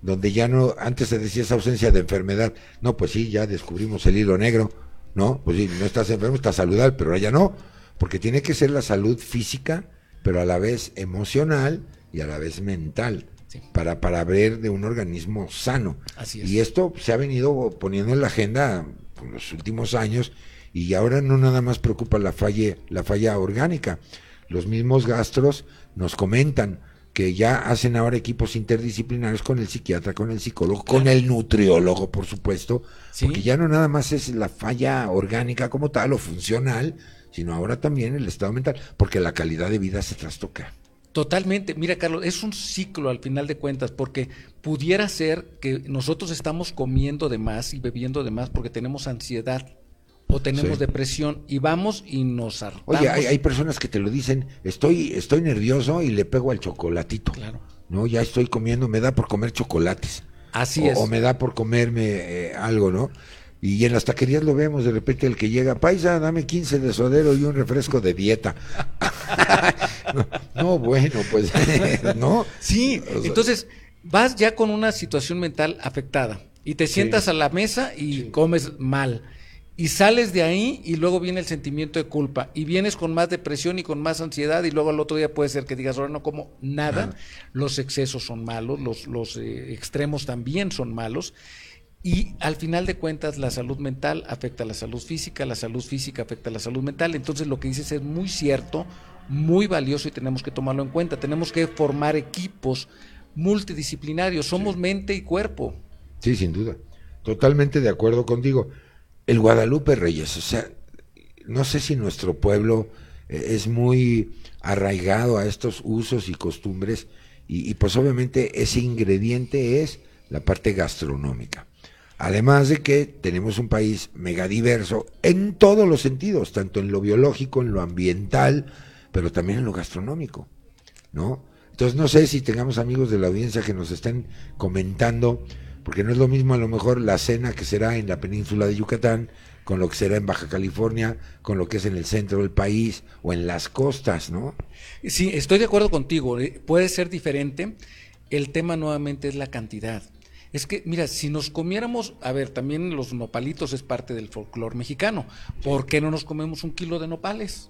donde ya no, antes se decía esa ausencia de enfermedad, no, pues sí, ya descubrimos el hilo negro, ¿no? Pues sí, no estás enfermo, estás saludable, pero ahora ya no, porque tiene que ser la salud física, pero a la vez emocional y a la vez mental. Sí. Para, para ver de un organismo sano. Así es. Y esto se ha venido poniendo en la agenda en los últimos años y ahora no nada más preocupa la falla, la falla orgánica. Los mismos gastros nos comentan que ya hacen ahora equipos interdisciplinarios con el psiquiatra, con el psicólogo, con el nutriólogo, por supuesto, Sí. porque ya no nada más es la falla orgánica como tal o funcional, sino ahora también el estado mental, porque la calidad de vida se trastoca. Totalmente. Mira, Carlos, es un ciclo al final de cuentas, porque pudiera ser que nosotros estamos comiendo de más y bebiendo de más porque tenemos ansiedad o tenemos Sí. depresión y vamos y nos hartamos. Oye, hay, hay personas que te lo dicen, estoy, estoy nervioso y le pego al chocolatito. Claro. No, ya estoy comiendo, me da por comer chocolates. Así o, es. o me da por comerme eh, algo, ¿no? Y en las taquerías lo vemos, de repente el que llega, paisa, dame 15 de sodero y un refresco de dieta. no, <laughs> no, bueno, pues, <laughs> ¿no? Sí, O sea, entonces vas ya con una situación mental afectada y te sientas a la mesa y comes mal. Y sales de ahí y luego viene el sentimiento de culpa. Y vienes con más depresión y con más ansiedad y luego al otro día puede ser que digas, ahora no como nada. Los excesos son malos, los, los eh, extremos también son malos. Y al final de cuentas, la salud mental afecta a la salud física, la salud física afecta a la salud mental. Entonces, lo que dices es muy cierto, muy valioso y tenemos que tomarlo en cuenta. Tenemos que formar equipos multidisciplinarios. Somos mente y cuerpo. Sí, sin duda. Totalmente de acuerdo contigo. El Guadalupe Reyes, o sea, no sé si nuestro pueblo eh, es muy arraigado a estos usos y costumbres y, y pues obviamente ese ingrediente es la parte gastronómica. Además de que tenemos un país megadiverso en todos los sentidos, tanto en lo biológico, en lo ambiental, pero también en lo gastronómico, ¿no? Entonces no sé si tengamos amigos de la audiencia que nos estén comentando, porque no es lo mismo a lo mejor la cena que será en la península de Yucatán, con lo que será en Baja California, con lo que es en el centro del país o en las costas, ¿no? Sí, estoy de acuerdo contigo, eh, puede ser diferente. El tema nuevamente es la cantidad. Es que, mira, si nos comiéramos, a ver, también los nopalitos es parte del folclore mexicano. ¿Por qué no nos comemos un kilo de nopales?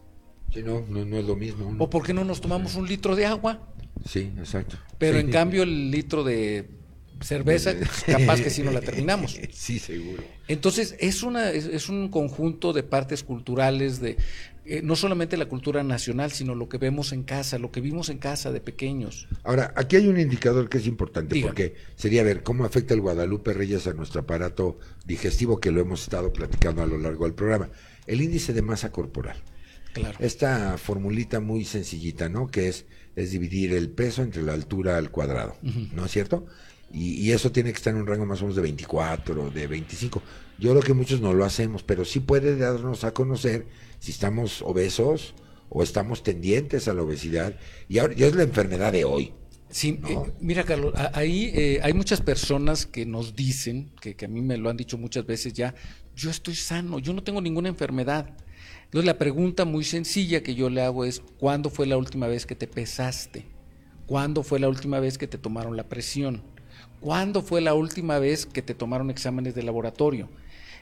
Sí, no, no, no es lo mismo. ¿O por qué no nos tomamos un litro de agua? Sí, exacto. Pero Sí. en cambio el litro de cerveza, capaz que sí no la terminamos. <laughs> Sí, seguro. Entonces, es, una, es, es un conjunto de partes culturales, de eh, no solamente la cultura nacional, sino lo que vemos en casa, lo que vimos en casa de pequeños. Ahora, aquí hay un indicador que es importante, Dígame. porque sería ver cómo afecta el Guadalupe Reyes a nuestro aparato digestivo, que lo hemos estado platicando a lo largo del programa. El índice de masa corporal. Claro. Esta formulita muy sencillita, ¿no? Que es, es dividir el peso entre la altura al cuadrado, ¿no es cierto? Y, y eso tiene que estar en un rango más o menos de 24, de 25. Yo creo que muchos no lo hacemos, pero sí puede darnos a conocer si estamos obesos o estamos tendientes a la obesidad. Y ahora, ya es la enfermedad de hoy. Sí, No. eh, mira Carlos, ahí eh, hay muchas personas que nos dicen, que, que a mí me lo han dicho muchas veces ya, yo estoy sano, yo no tengo ninguna enfermedad. Entonces la pregunta muy sencilla que yo le hago es, ¿cuándo fue la última vez que te pesaste? ¿Cuándo fue la última vez que te tomaron la presión? ¿Cuándo fue la última vez que te tomaron exámenes de laboratorio?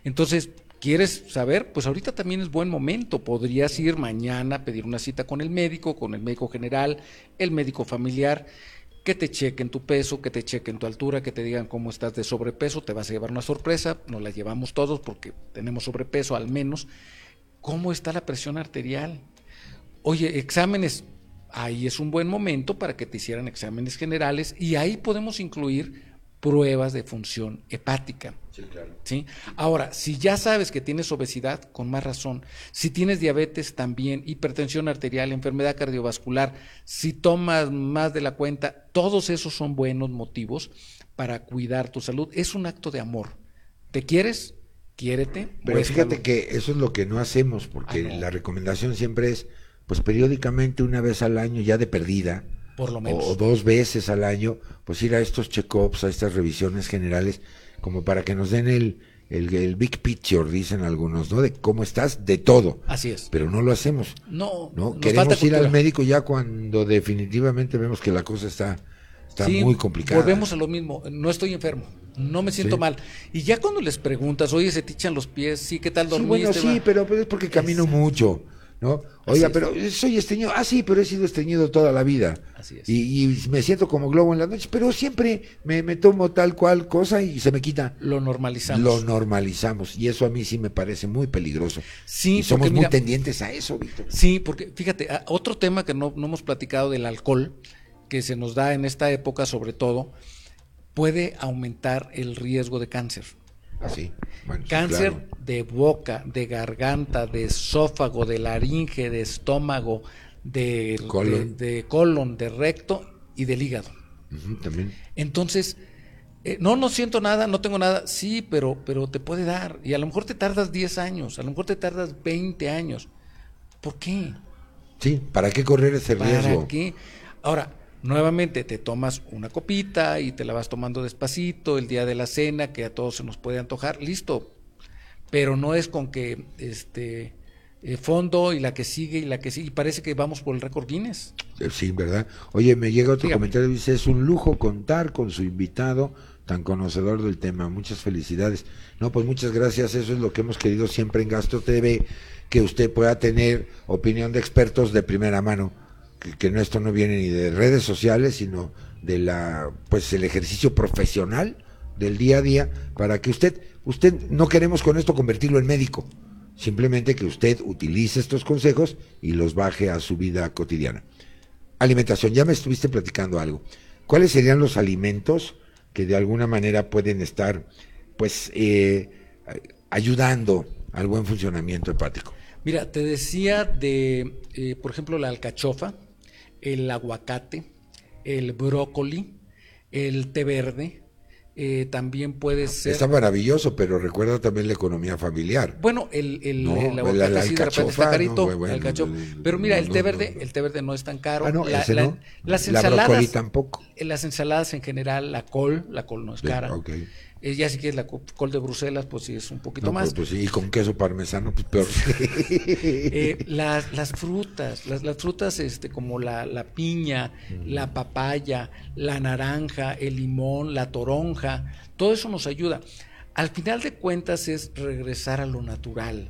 Entonces, ¿quieres saber? Pues ahorita también es buen momento. Podrías ir mañana a pedir una cita con el médico, con el médico general, el médico familiar, que te chequen tu peso, que te chequen tu altura, que te digan cómo estás de sobrepeso. Te vas a llevar una sorpresa, nos la llevamos todos porque tenemos sobrepeso al menos. ¿Cómo está la presión arterial? Oye, exámenes, ahí es un buen momento para que te hicieran exámenes generales y ahí podemos incluir pruebas de función hepática. ¿sí? Ahora, si ya sabes que tienes obesidad, con más razón, si tienes diabetes también, hipertensión arterial, enfermedad cardiovascular, si tomas más de la cuenta, todos esos son buenos motivos para cuidar tu salud. Es un acto de amor. ¿Te quieres? Quiérete. Pero muéstralo. fíjate que eso es lo que no hacemos, porque Ah, no. la recomendación siempre es, pues periódicamente, una vez al año, ya de perdida, Por lo o, menos. o dos veces al año, pues ir a estos check-ups, a estas revisiones generales, como para que nos den el, el, el big picture, dicen algunos, ¿no? De cómo estás, de todo. Así es. Pero no lo hacemos, No, ¿no? nos Queremos falta ir al médico ya cuando definitivamente vemos que la cosa está, está Sí, muy complicada. Volvemos a lo mismo, no estoy enfermo, no me siento Sí. mal. Y ya cuando les preguntas, oye, se te echan los pies, sí, ¿qué tal Sí, dormiste? bueno, sí, va? pero, pero es porque camino mucho, ¿no? Oiga, pero soy estreñido. Ah, sí, pero he sido estreñido toda la vida. Así es. Y, y me siento como globo en las noches, pero siempre me, me tomo tal cual cosa y se me quita. Lo normalizamos. Lo normalizamos. Y eso a mí sí me parece muy peligroso. Sí, y somos porque muy mira- tendientes a eso, Víctor. Sí, porque fíjate, otro tema que no, no hemos platicado del alcohol, que se nos da en esta época sobre todo, puede aumentar el riesgo de cáncer. Así. Cáncer claro. de boca, de garganta, de esófago, de laringe, de estómago, de Colon. de- de colon, de recto y del hígado. También. Entonces, eh, no, no siento nada, no tengo nada, sí, pero, pero te puede dar. Y a lo mejor te tardas 10 años, a lo mejor te tardas 20 años. ¿Por qué? Sí, ¿para qué correr ese riesgo? ¿Para qué? Ahora, nuevamente te tomas una copita y te la vas tomando despacito el día de la cena, que a todos se nos puede antojar, listo. Pero no es con que este eh, fondo y la que sigue y la que sigue, y parece que vamos por el récord Guinness. Eh, Sí, ¿verdad? Oye, me llega otro Dígame. comentario, dice, es un lujo contar con su invitado tan conocedor del tema. Muchas felicidades. No, pues muchas gracias. Eso es lo que hemos querido siempre en Gasto TV, que usted pueda tener opinión de expertos de primera mano. Que, esto no viene ni de redes sociales, sino de la, pues el ejercicio profesional del día a día para que usted, usted no queremos con esto convertirlo en médico, simplemente que usted utilice estos consejos y los baje a su vida cotidiana. Alimentación, ya me estuviste platicando algo. ¿Cuáles serían los alimentos que de alguna manera pueden estar, pues, eh, ayudando al buen funcionamiento hepático? Mira, te decía de, eh, por ejemplo, la alcachofa, el aguacate, el brócoli, el té verde, eh, también puede ser. Está maravilloso, pero recuerda también la economía familiar. Bueno, el, el, No, el aguacate la sí de repente está carito, no, bueno, el pero mira, el té verde, no. el té verde no es tan caro. Ah, no, La-. Las La ensaladas, brócoli tampoco. eh, Las ensaladas en general, la col, la col no es cara. ok. Eh, ya si quieres la co- col de Bruselas, pues sí es un poquito No, más. pues, pues sí, y con queso parmesano, pues peor. <laughs> Eh, <laughs> las, las frutas, las, las frutas este, como la, la piña, la papaya, la naranja, el limón, la toronja, todo eso nos ayuda. Al final de cuentas es regresar a lo natural.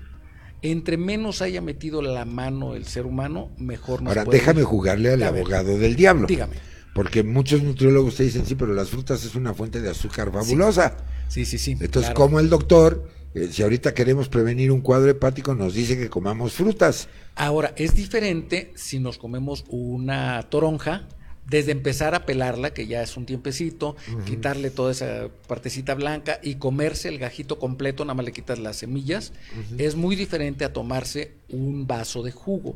Entre menos haya metido la mano el ser humano, mejor nos Ahora, puede déjame ir. jugarle al A ver, abogado del diablo. Dígame. Porque muchos nutriólogos te dicen, sí, pero las frutas es una fuente de azúcar fabulosa. Sí, sí, sí. Entonces, claro. como el doctor, eh, si ahorita queremos prevenir un cuadro hepático, nos dice que comamos frutas. Ahora, es diferente si nos comemos una toronja, desde empezar a pelarla, que ya es un tiempecito, quitarle toda esa partecita blanca y comerse el gajito completo, nada más le quitas las semillas, es muy diferente a tomarse un vaso de jugo.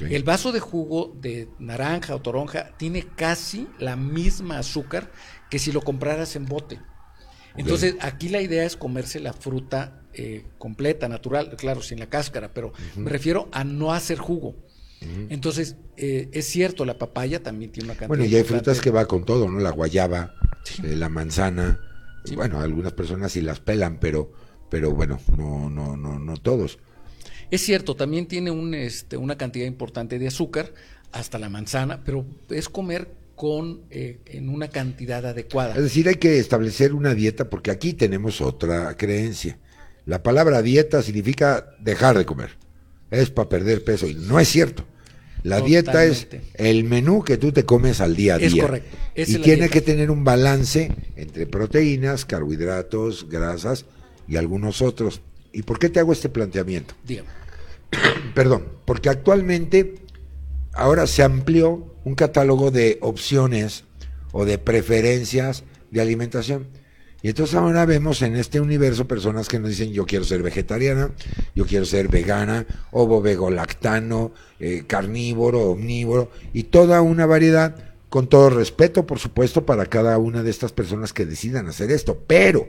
El vaso de jugo de naranja o toronja tiene casi la misma azúcar que si lo compraras en bote. Entonces, aquí la idea es comerse la fruta eh, completa, natural, claro, sin la cáscara, pero me refiero a no hacer jugo. Entonces, eh, es cierto, la papaya también tiene una cantidad. Bueno, y hay frutas que va con todo, ¿no? La guayaba, eh, la manzana. Bueno, algunas personas sí las pelan, pero, pero bueno, no, no, no, no todos. Es cierto, también tiene un, este, una cantidad importante de azúcar, hasta la manzana, pero es comer con eh, en una cantidad adecuada. Es decir, hay que establecer una dieta porque aquí tenemos otra creencia. La palabra dieta significa dejar de comer. Es para perder peso y no es cierto. La dieta es el menú que tú te comes al día a Es día. correcto. Esa Y es tiene dieta. que tener un balance entre proteínas, carbohidratos, grasas y algunos otros. ¿Y por qué te hago este planteamiento? Dígame. <clears throat> Perdón, porque actualmente ahora se amplió un catálogo de opciones o de preferencias de alimentación. Y entonces ahora vemos en este universo personas que nos dicen yo quiero ser vegetariana, yo quiero ser vegana, ovo lactano, eh, carnívoro, omnívoro, y toda una variedad, con todo respeto, por supuesto, para cada una de estas personas que decidan hacer esto. Pero,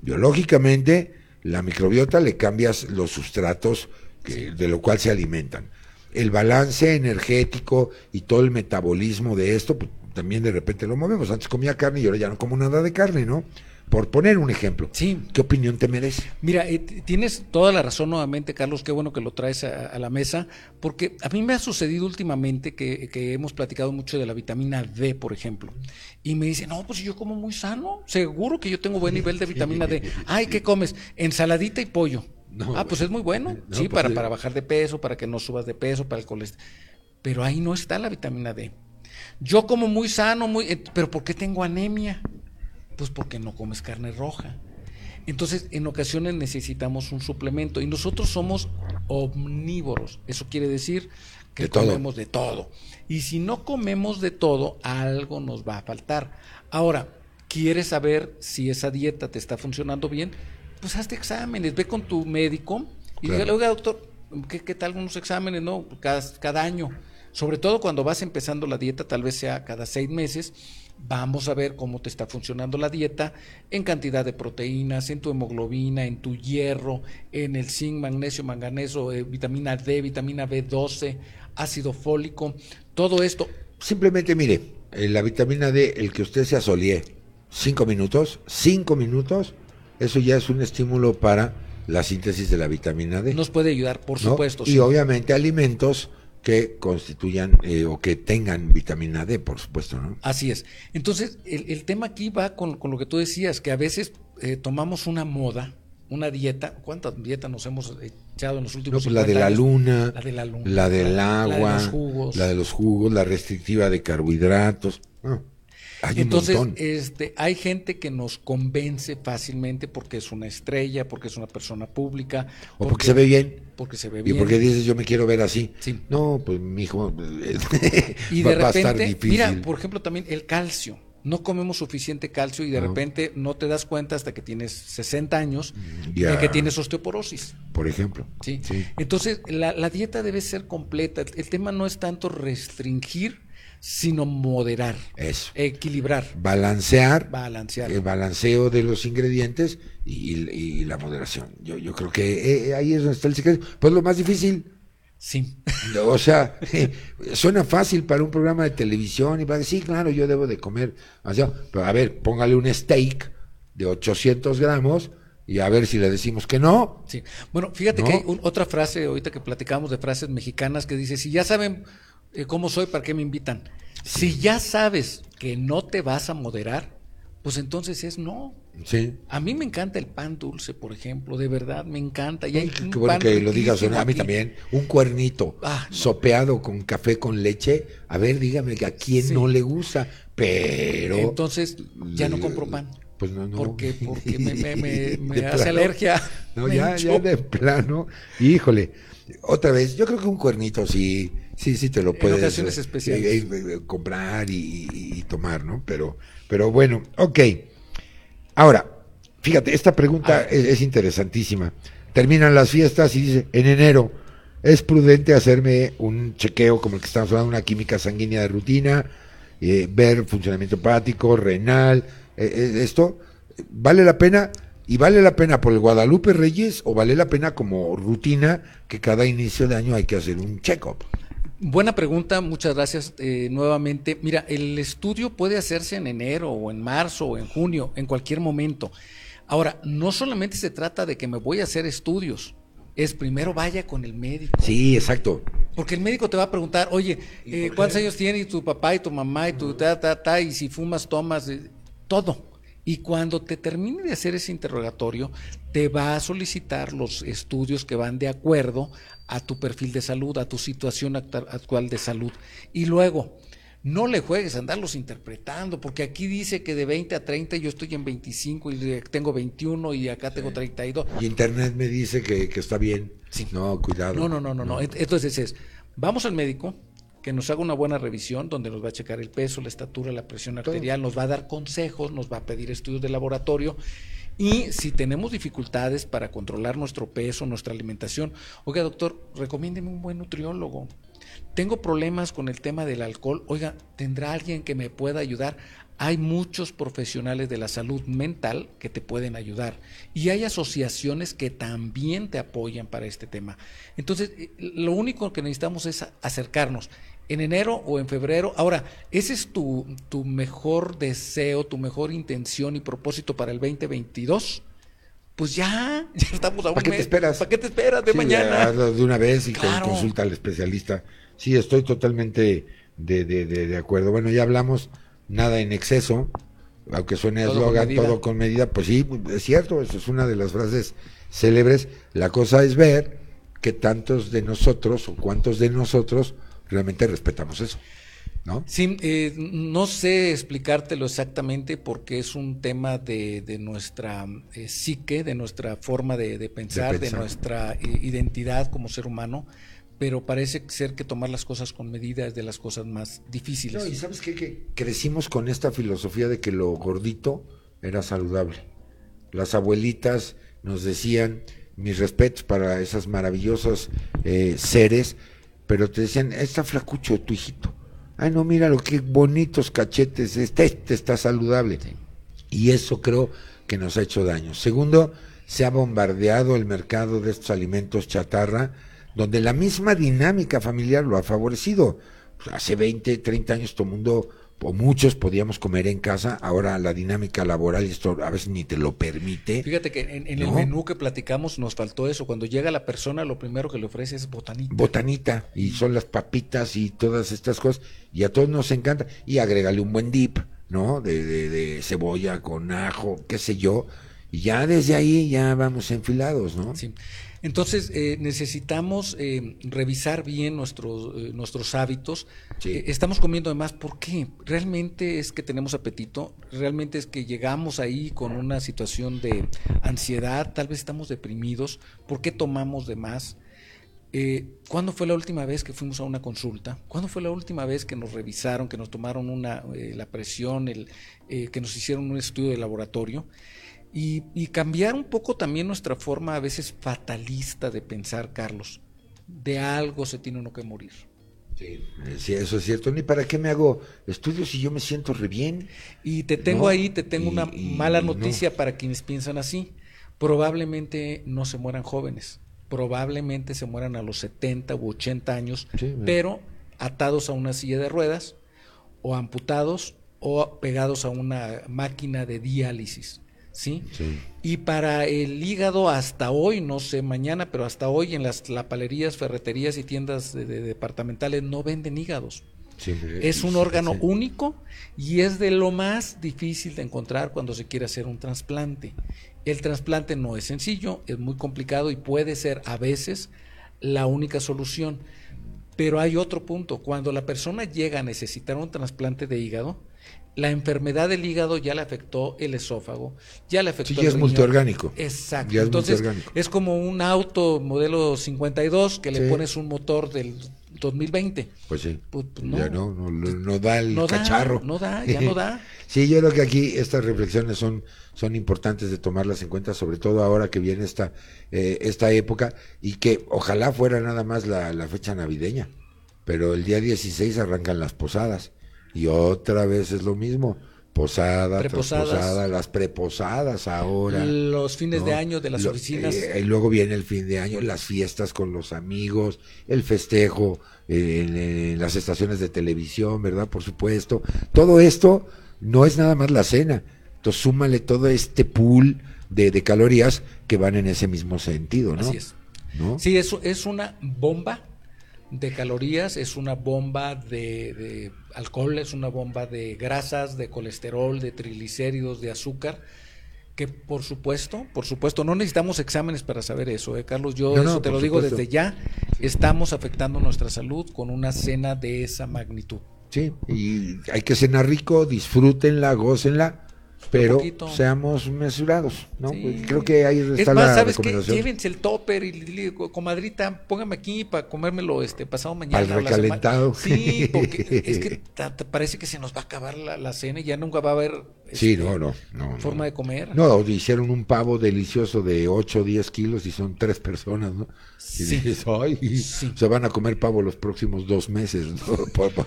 biológicamente, la microbiota le cambias los sustratos que- de lo cual se alimentan. El balance energético y todo el metabolismo de esto, pues, también de repente lo movemos. Antes comía carne y ahora ya no como nada de carne, ¿no? Por poner un ejemplo. Sí. ¿Qué opinión te merece? Mira, eh, tienes toda la razón nuevamente, Carlos, qué bueno que lo traes a, a la mesa, porque a mí me ha sucedido últimamente que, que hemos platicado mucho de la vitamina D, por ejemplo, y me dicen, no, pues yo como muy sano, seguro que yo tengo buen nivel de vitamina D. <laughs> Ay, ¿qué comes? Ensaladita y pollo. No, ah, pues es muy bueno, no, sí, pues para, para bajar de peso, para que no subas de peso, para el colesterol. Pero ahí no está la vitamina D. Yo como muy sano, muy, eh, pero ¿por qué tengo anemia? Pues porque no comes carne roja. Entonces, en ocasiones necesitamos un suplemento y nosotros somos omnívoros. Eso quiere decir que De todo. comemos de todo. Y si no comemos de todo, algo nos va a faltar. Ahora, ¿quieres saber si esa dieta te está funcionando bien? Pues hazte exámenes, ve con tu médico y Claro. dígale, oiga, doctor, ¿qué, qué tal unos exámenes? No, cada, cada año. Sobre todo cuando vas empezando la dieta, tal vez sea cada seis meses, vamos a ver cómo te está funcionando la dieta en cantidad de proteínas, en tu hemoglobina, en tu hierro, en el zinc, magnesio, manganeso, eh, vitamina D, vitamina B12, ácido fólico, todo esto. Simplemente mire, eh, la vitamina D, el que usted se asolie cinco minutos, cinco minutos, eso ya es un estímulo para la síntesis de la vitamina D. Nos puede ayudar, por ¿no? supuesto. Y sí. obviamente alimentos que constituyan eh, o que tengan vitamina D, por supuesto, ¿no? Así es. Entonces, el, el tema aquí va con, con lo que tú decías, que a veces eh, tomamos una moda, una dieta. ¿Cuántas dietas nos hemos echado en los No, últimos pues la de 50 la años? luna, La de la luna. la del La- la de agua, los jugos. la de los jugos, la restrictiva de carbohidratos. Ah, Hay Entonces, este, hay gente que nos convence fácilmente porque es una estrella, porque es una persona pública. O porque se ve bien. Porque se ve Y bien. porque dices, yo me quiero ver así. Sí. No, pues mi hijo <laughs> Y va, de va a estar repente, difícil. mira, por ejemplo, también el calcio. No comemos suficiente calcio y de No. repente no te das cuenta hasta que tienes 60 años Ya. de que tienes osteoporosis. por ejemplo. ¿sí? Sí. Entonces, la, la dieta debe ser completa. El tema no es tanto restringir, sino moderar, Eso. equilibrar, Balancear. balancear. El balanceo de los ingredientes y, y la moderación. Yo, yo creo que eh, ahí es donde está el secreto. Pues lo más difícil, Sí. O sea, <laughs> suena fácil para un programa de televisión y para decir, sí, claro, yo debo de comer. O sea, pero a ver, póngale un steak de 800 gramos y a ver si le decimos que no. Sí. Bueno, fíjate ¿No? que hay un- otra frase ahorita que platicamos de frases mexicanas que dice, si ya saben eh, cómo soy, ¿para qué me invitan? Si ya sabes que no te vas a moderar, pues entonces es no. Sí. A mí me encanta el pan dulce, por ejemplo, de verdad, me encanta. Y hay Qué bueno pan que lo digas, a mí también. Un cuernito Ah, no. sopeado con café con leche. A ver, dígame que a quién Sí. no le gusta. Pero. Entonces ya no compro pan. Pues no, no. Porque, porque me, me- me- <laughs> me hace plano. alergia. No, <laughs> ya, ya de plano. Híjole. Otra vez, yo creo que un cuernito sí, sí, sí te lo En puedes ocasiones eh, especiales. eh, eh, comprar y, tomar, ¿no? Pero, pero bueno, ok. Ahora, fíjate, esta pregunta es, es interesantísima. Terminan las fiestas y dice, en enero, ¿es prudente hacerme un chequeo como el que estamos hablando, una química sanguínea de rutina, eh, ver funcionamiento hepático, renal, esto? ¿Vale la pena? ¿Y vale la pena por el Guadalupe Reyes o vale la pena como rutina que cada inicio de año hay que hacer un check-up? Buena pregunta, muchas gracias eh, nuevamente. Mira, el estudio puede hacerse en enero o en marzo o en junio, en cualquier momento. Ahora, no solamente se trata de que me voy a hacer estudios, es primero vaya con el médico. Sí, exacto. Porque el médico te va a preguntar, oye, eh, ¿cuántos años tiene tu papá y tu mamá y tu ta, ta, ta, y si fumas, tomas, eh, todo. Y cuando te termine de hacer ese interrogatorio, te va a solicitar los estudios que van de acuerdo a tu perfil de salud, a tu situación actual de salud. Y luego, no le juegues a andarlos interpretando, porque aquí dice que de 20 a 30 yo estoy en 25 y tengo 21 y acá tengo 32. Y internet me dice que, que está bien. Sí. No, cuidado. No, no, no, no, no. Ent- Entonces es, vamos al médico, que nos haga una buena revisión, donde nos va a checar el peso, la estatura, la presión arterial, nos va a dar consejos, nos va a pedir estudios de laboratorio. Y si tenemos dificultades para controlar nuestro peso, nuestra alimentación, oiga doctor, recomiéndeme un buen nutriólogo. Tengo problemas con el tema del alcohol, oiga, ¿tendrá alguien que me pueda ayudar? Hay muchos profesionales de la salud mental que te pueden ayudar y hay asociaciones que también te apoyan para este tema. Entonces, eh, lo único que necesitamos es acercarnos en enero o en febrero. Ahora, ese es tu, tu mejor deseo, tu mejor intención y propósito para el 2022. Pues ya, <laughs> ya estamos a un ¿Para qué te esperas? ¿Para qué te esperas de Sí, mañana? hazlo de una vez y Claro. consulta al especialista. Sí, estoy totalmente de, de, de, de acuerdo. Bueno, ya hablamos, nada en exceso, aunque suene eslogan, todo con medida. Pues sí, es cierto, eso es una de las frases célebres. La cosa es ver que tantos de nosotros o cuántos de nosotros realmente respetamos eso. ¿No? Sí, eh, no sé explicártelo exactamente porque es un tema de, de nuestra eh, psique, de nuestra forma de, de pensar, de, pensar. nuestra eh, identidad como ser humano, pero parece ser que tomar las cosas con medida es de las cosas más difíciles. No, y sabes qué? que crecimos con esta filosofía de que lo gordito era saludable. Las abuelitas nos decían, mis respetos para esas maravillosas eh, seres, pero te decían, está flacucho tu hijito. Ay, no, mira lo que bonitos cachetes, este, este está saludable. Y eso creo que nos ha hecho daño. Segundo, se ha bombardeado el mercado de estos alimentos chatarra, donde la misma dinámica familiar lo ha favorecido. Pues hace 20, 30 años todo el mundo, o muchos, podíamos comer en casa, ahora la dinámica laboral y esto a veces ni te lo permite. Fíjate que en, en el menú que platicamos nos faltó eso. Cuando llega la persona, lo primero que le ofrece es botanita. botanita y son las papitas y todas estas cosas y a todos nos encanta y agrégale un buen dip no de, de- de cebolla con ajo qué sé yo Y ya desde ahí ya vamos enfilados, ¿no? Sí. Entonces, eh, necesitamos eh, revisar bien nuestros, eh, nuestros hábitos. Sí. Eh, estamos comiendo de más. ¿Por qué? ¿Realmente es que tenemos apetito? ¿Realmente es que llegamos ahí con una situación de ansiedad? Tal vez estamos deprimidos. ¿Por qué tomamos de más? Eh, ¿Cuándo fue la última vez que fuimos a una consulta? ¿Cuándo fue la última vez que nos revisaron, que nos tomaron una, eh, la presión, el, eh, que nos hicieron un estudio de laboratorio? Y, y cambiar un poco también nuestra forma a veces fatalista de pensar, Carlos. De algo se tiene uno que morir. Sí, eh, sí, eso es cierto. Ni para qué me hago estudios si yo me siento re bien. Y te tengo No, ahí, te tengo y- una y mala no. noticia para quienes piensan así. Probablemente no se mueran jóvenes. Probablemente se mueran a los 70 u 80 años, Sí, bueno. pero atados a una silla de ruedas o amputados o pegados a una máquina de diálisis. ¿Sí? Sí. Y para el hígado hasta hoy, no sé mañana, pero hasta hoy en las lapalerías, ferreterías y tiendas de- de departamentales no venden hígados. Sí, Es un órgano sí. único y es de lo más difícil de encontrar cuando se quiere hacer un trasplante. El trasplante no es sencillo, es muy complicado y puede ser a veces la única solución. Pero hay otro punto, cuando la persona llega a necesitar un trasplante de hígado, la enfermedad del hígado ya le afectó el esófago, ya le afectó Sí, el ya es riñón. multiorgánico. Exacto. Ya es Entonces, multiorgánico. es como un auto modelo 52 que le Sí. pones un motor del 2020. Pues sí. Pues, pues, no. Ya no, no, no da el No da, cacharro. no da, ya no da. <laughs> sí, yo creo que aquí estas reflexiones son, son importantes de tomarlas en cuenta, sobre todo ahora que viene esta, eh, esta época y que ojalá fuera nada más la, la fecha navideña, pero el día 16 arrancan las posadas y otra vez es lo mismo. Posada, posada, las preposadas ahora. Los fines de año de las Lo- oficinas. eh, y luego viene el fin de año, las fiestas con los amigos, el festejo eh, en, en las estaciones de televisión, ¿verdad? Por supuesto. Todo esto no es nada más la cena. Entonces súmale todo este pool de, de calorías que van en ese mismo sentido, ¿no? Así es. ¿No? Sí, es, es una bomba de calorías, es una bomba de, de alcohol, es una bomba de grasas, de colesterol, de triglicéridos, de azúcar, que por supuesto, por supuesto, no necesitamos exámenes para saber eso, ¿eh, Carlos? Yo No, no, eso te lo digo supuesto. desde ya, estamos afectando nuestra salud con una cena de esa magnitud. Sí, y hay que cenar rico, disfrútenla, gócenla, pero poquito. seamos mesurados, ¿no? Sí. Pues creo que ahí está Es la más, ¿sabes qué? recomendación. Llévense el topper y dile, comadrita, póngame aquí para comérmelo este pasado mañana. Al la semana". recalentado. Sí, porque <laughs> es que parece que se nos va a acabar la, la cena y ya nunca va a haber Sí, este, no, no, no. no. forma de comer. No, hicieron un pavo delicioso de 8 o 10 kilos y son tres personas, ¿no? Y Sí. dices, ay, Sí. se van a comer pavo los próximos dos meses, ¿no? <laughs> por, por-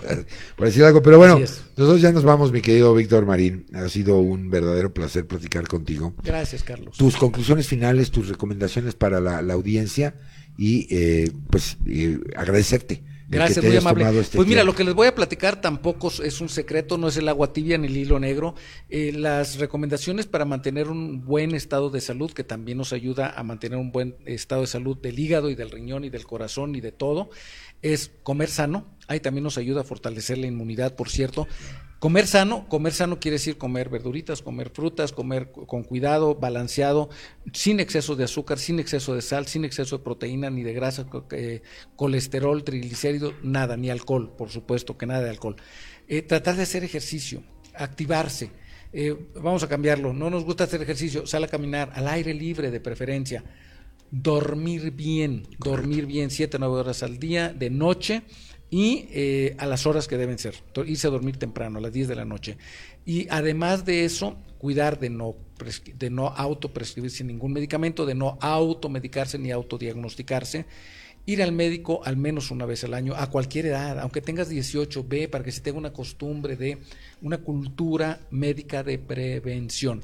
por decir algo. Pero bueno, nosotros ya nos vamos, mi querido Víctor Marín. Ha sido un verdadero placer platicar contigo. Gracias, Carlos. Tus conclusiones finales, tus recomendaciones para la, la audiencia y eh, pues eh, agradecerte. Gracias, muy amable. este pues mira, tiempo. lo que les voy a platicar tampoco es un secreto, no es el agua tibia ni el hilo negro. Eh, las recomendaciones para mantener un buen estado de salud, que también nos ayuda a mantener un buen estado de salud del hígado y del riñón y del corazón y de todo, es comer sano. Ahí también nos ayuda a fortalecer la inmunidad, por cierto. Comer sano, comer sano quiere decir comer verduritas, comer frutas, comer con cuidado, balanceado, sin exceso de azúcar, sin exceso de sal, sin exceso de proteína ni de grasa, eh, colesterol, triglicéridos, nada, ni alcohol, por supuesto que nada de alcohol. Eh, tratar de hacer ejercicio, activarse. Eh, vamos a cambiarlo, no nos gusta hacer ejercicio, sal a caminar, al aire libre de preferencia. Dormir bien, dormir bien, 7 9 horas al día, de noche y eh, a las horas que deben ser. Irse a dormir temprano, a las 10 de la noche. Y además de eso, cuidar de no, de no autoprescribirse ningún medicamento, de no automedicarse ni autodiagnosticarse. Ir al médico al menos una vez al año, a cualquier edad, aunque tengas 18, ve para que se tenga una costumbre de una cultura médica de prevención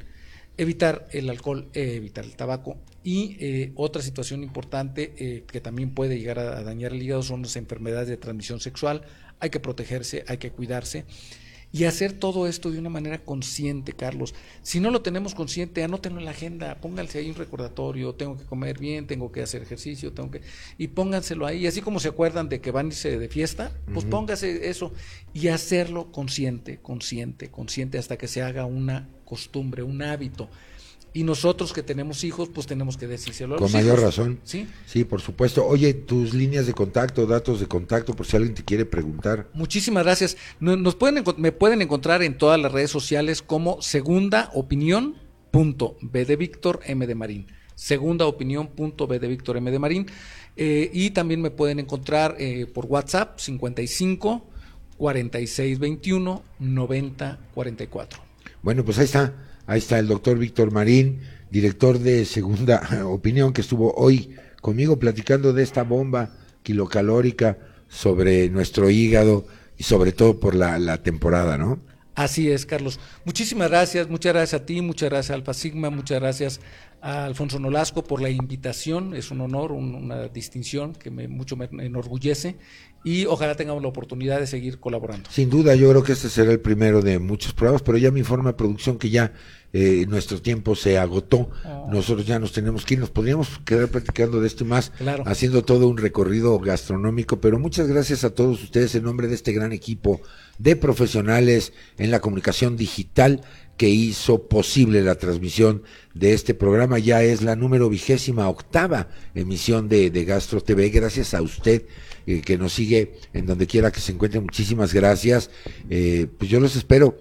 evitar el alcohol, evitar el tabaco y eh, otra situación importante eh, que también puede llegar a, a dañar el hígado son las enfermedades de transmisión sexual. Hay que protegerse, hay que cuidarse y hacer todo esto de una manera consciente, Carlos. Si no lo tenemos consciente, anótenlo en la agenda, pónganse ahí un recordatorio, tengo que comer bien, tengo que hacer ejercicio, tengo que y pónganselo ahí, así como se acuerdan de que van a irse de fiesta, pues póngase eso y hacerlo consciente, consciente, consciente hasta que se haga una costumbre, un hábito. Y nosotros que tenemos hijos, pues tenemos que decírselo a Con los mayor hijos. razón. ¿Sí? Sí, por supuesto. Oye, tus líneas de contacto, datos de contacto, por si alguien te quiere preguntar. Muchísimas gracias. No- Nos pueden, me pueden encontrar en todas las redes sociales como segunda opinión punto B de Víctor M de Marín. Segunda opinión punto B de Víctor M de Marín. Eh, y también me pueden encontrar eh, por WhatsApp 55 46 21 90 44. Bueno, pues ahí está, ahí está el doctor Víctor Marín, director de Segunda <laughs> Opinión, que estuvo hoy conmigo platicando de esta bomba kilocalórica sobre nuestro hígado y sobre todo por la, temporada, ¿no? Así es, Carlos. Muchísimas gracias, muchas gracias a ti, muchas gracias a Alfa Sigma, muchas gracias a Alfonso Nolasco por la invitación. Es un honor, un- una distinción que me, mucho me enorgullece y ojalá tengamos la oportunidad de seguir colaborando. Sin duda, yo creo que este será el primero de muchos programas, pero ya me informa producción que ya eh, nuestro tiempo se agotó. Nosotros ya nos tenemos que ir, nos podríamos quedar platicando de esto y más, Claro. haciendo todo un recorrido gastronómico, pero muchas gracias a todos ustedes en nombre de este gran equipo de profesionales en la comunicación digital que hizo posible la transmisión de este programa. Ya es la número vigésima octava emisión de, de Gastro TV. Gracias a usted eh, que nos sigue en donde quiera que se encuentre. Muchísimas gracias. Eh, pues yo los espero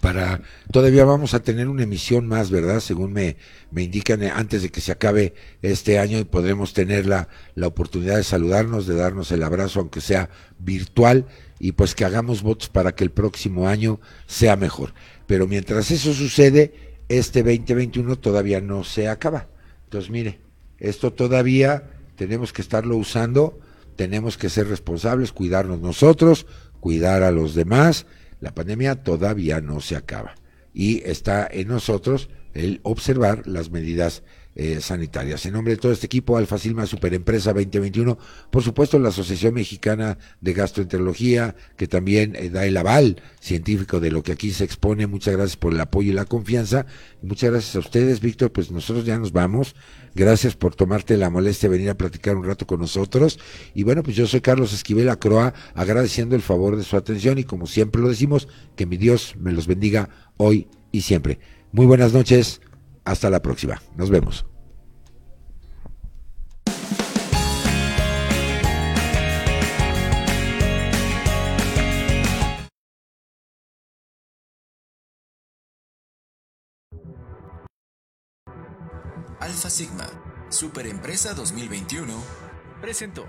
para todavía vamos a tener una emisión más, ¿verdad? Según me, me indican eh, antes de que se acabe este año y podremos tener la, la oportunidad de saludarnos, de darnos el abrazo, aunque sea virtual, y pues que hagamos votos para que el próximo año sea mejor. Pero mientras eso sucede, este 2021 todavía no se acaba. Entonces, mire, esto todavía tenemos que estarlo usando, tenemos que ser responsables, cuidarnos nosotros, cuidar a los demás. La pandemia todavía no se acaba y está en nosotros el observar las medidas eh, sanitarias. En nombre de todo este equipo, Alfa Silma Superempresa 2021, por supuesto la Asociación Mexicana de Gastroenterología, que también eh, da el aval científico de lo que aquí se expone. Muchas gracias por el apoyo y la confianza. Muchas gracias a ustedes, Víctor. Pues nosotros ya nos vamos. Gracias por tomarte la molestia de venir a platicar un rato con nosotros. Y bueno, pues yo soy Carlos Esquivel Acroa, agradeciendo el favor de su atención y como siempre lo decimos, que mi Dios me los bendiga hoy y siempre. Muy buenas noches. Hasta la próxima. Nos vemos. Alfa Sigma, Superempresa 2021, Presentó.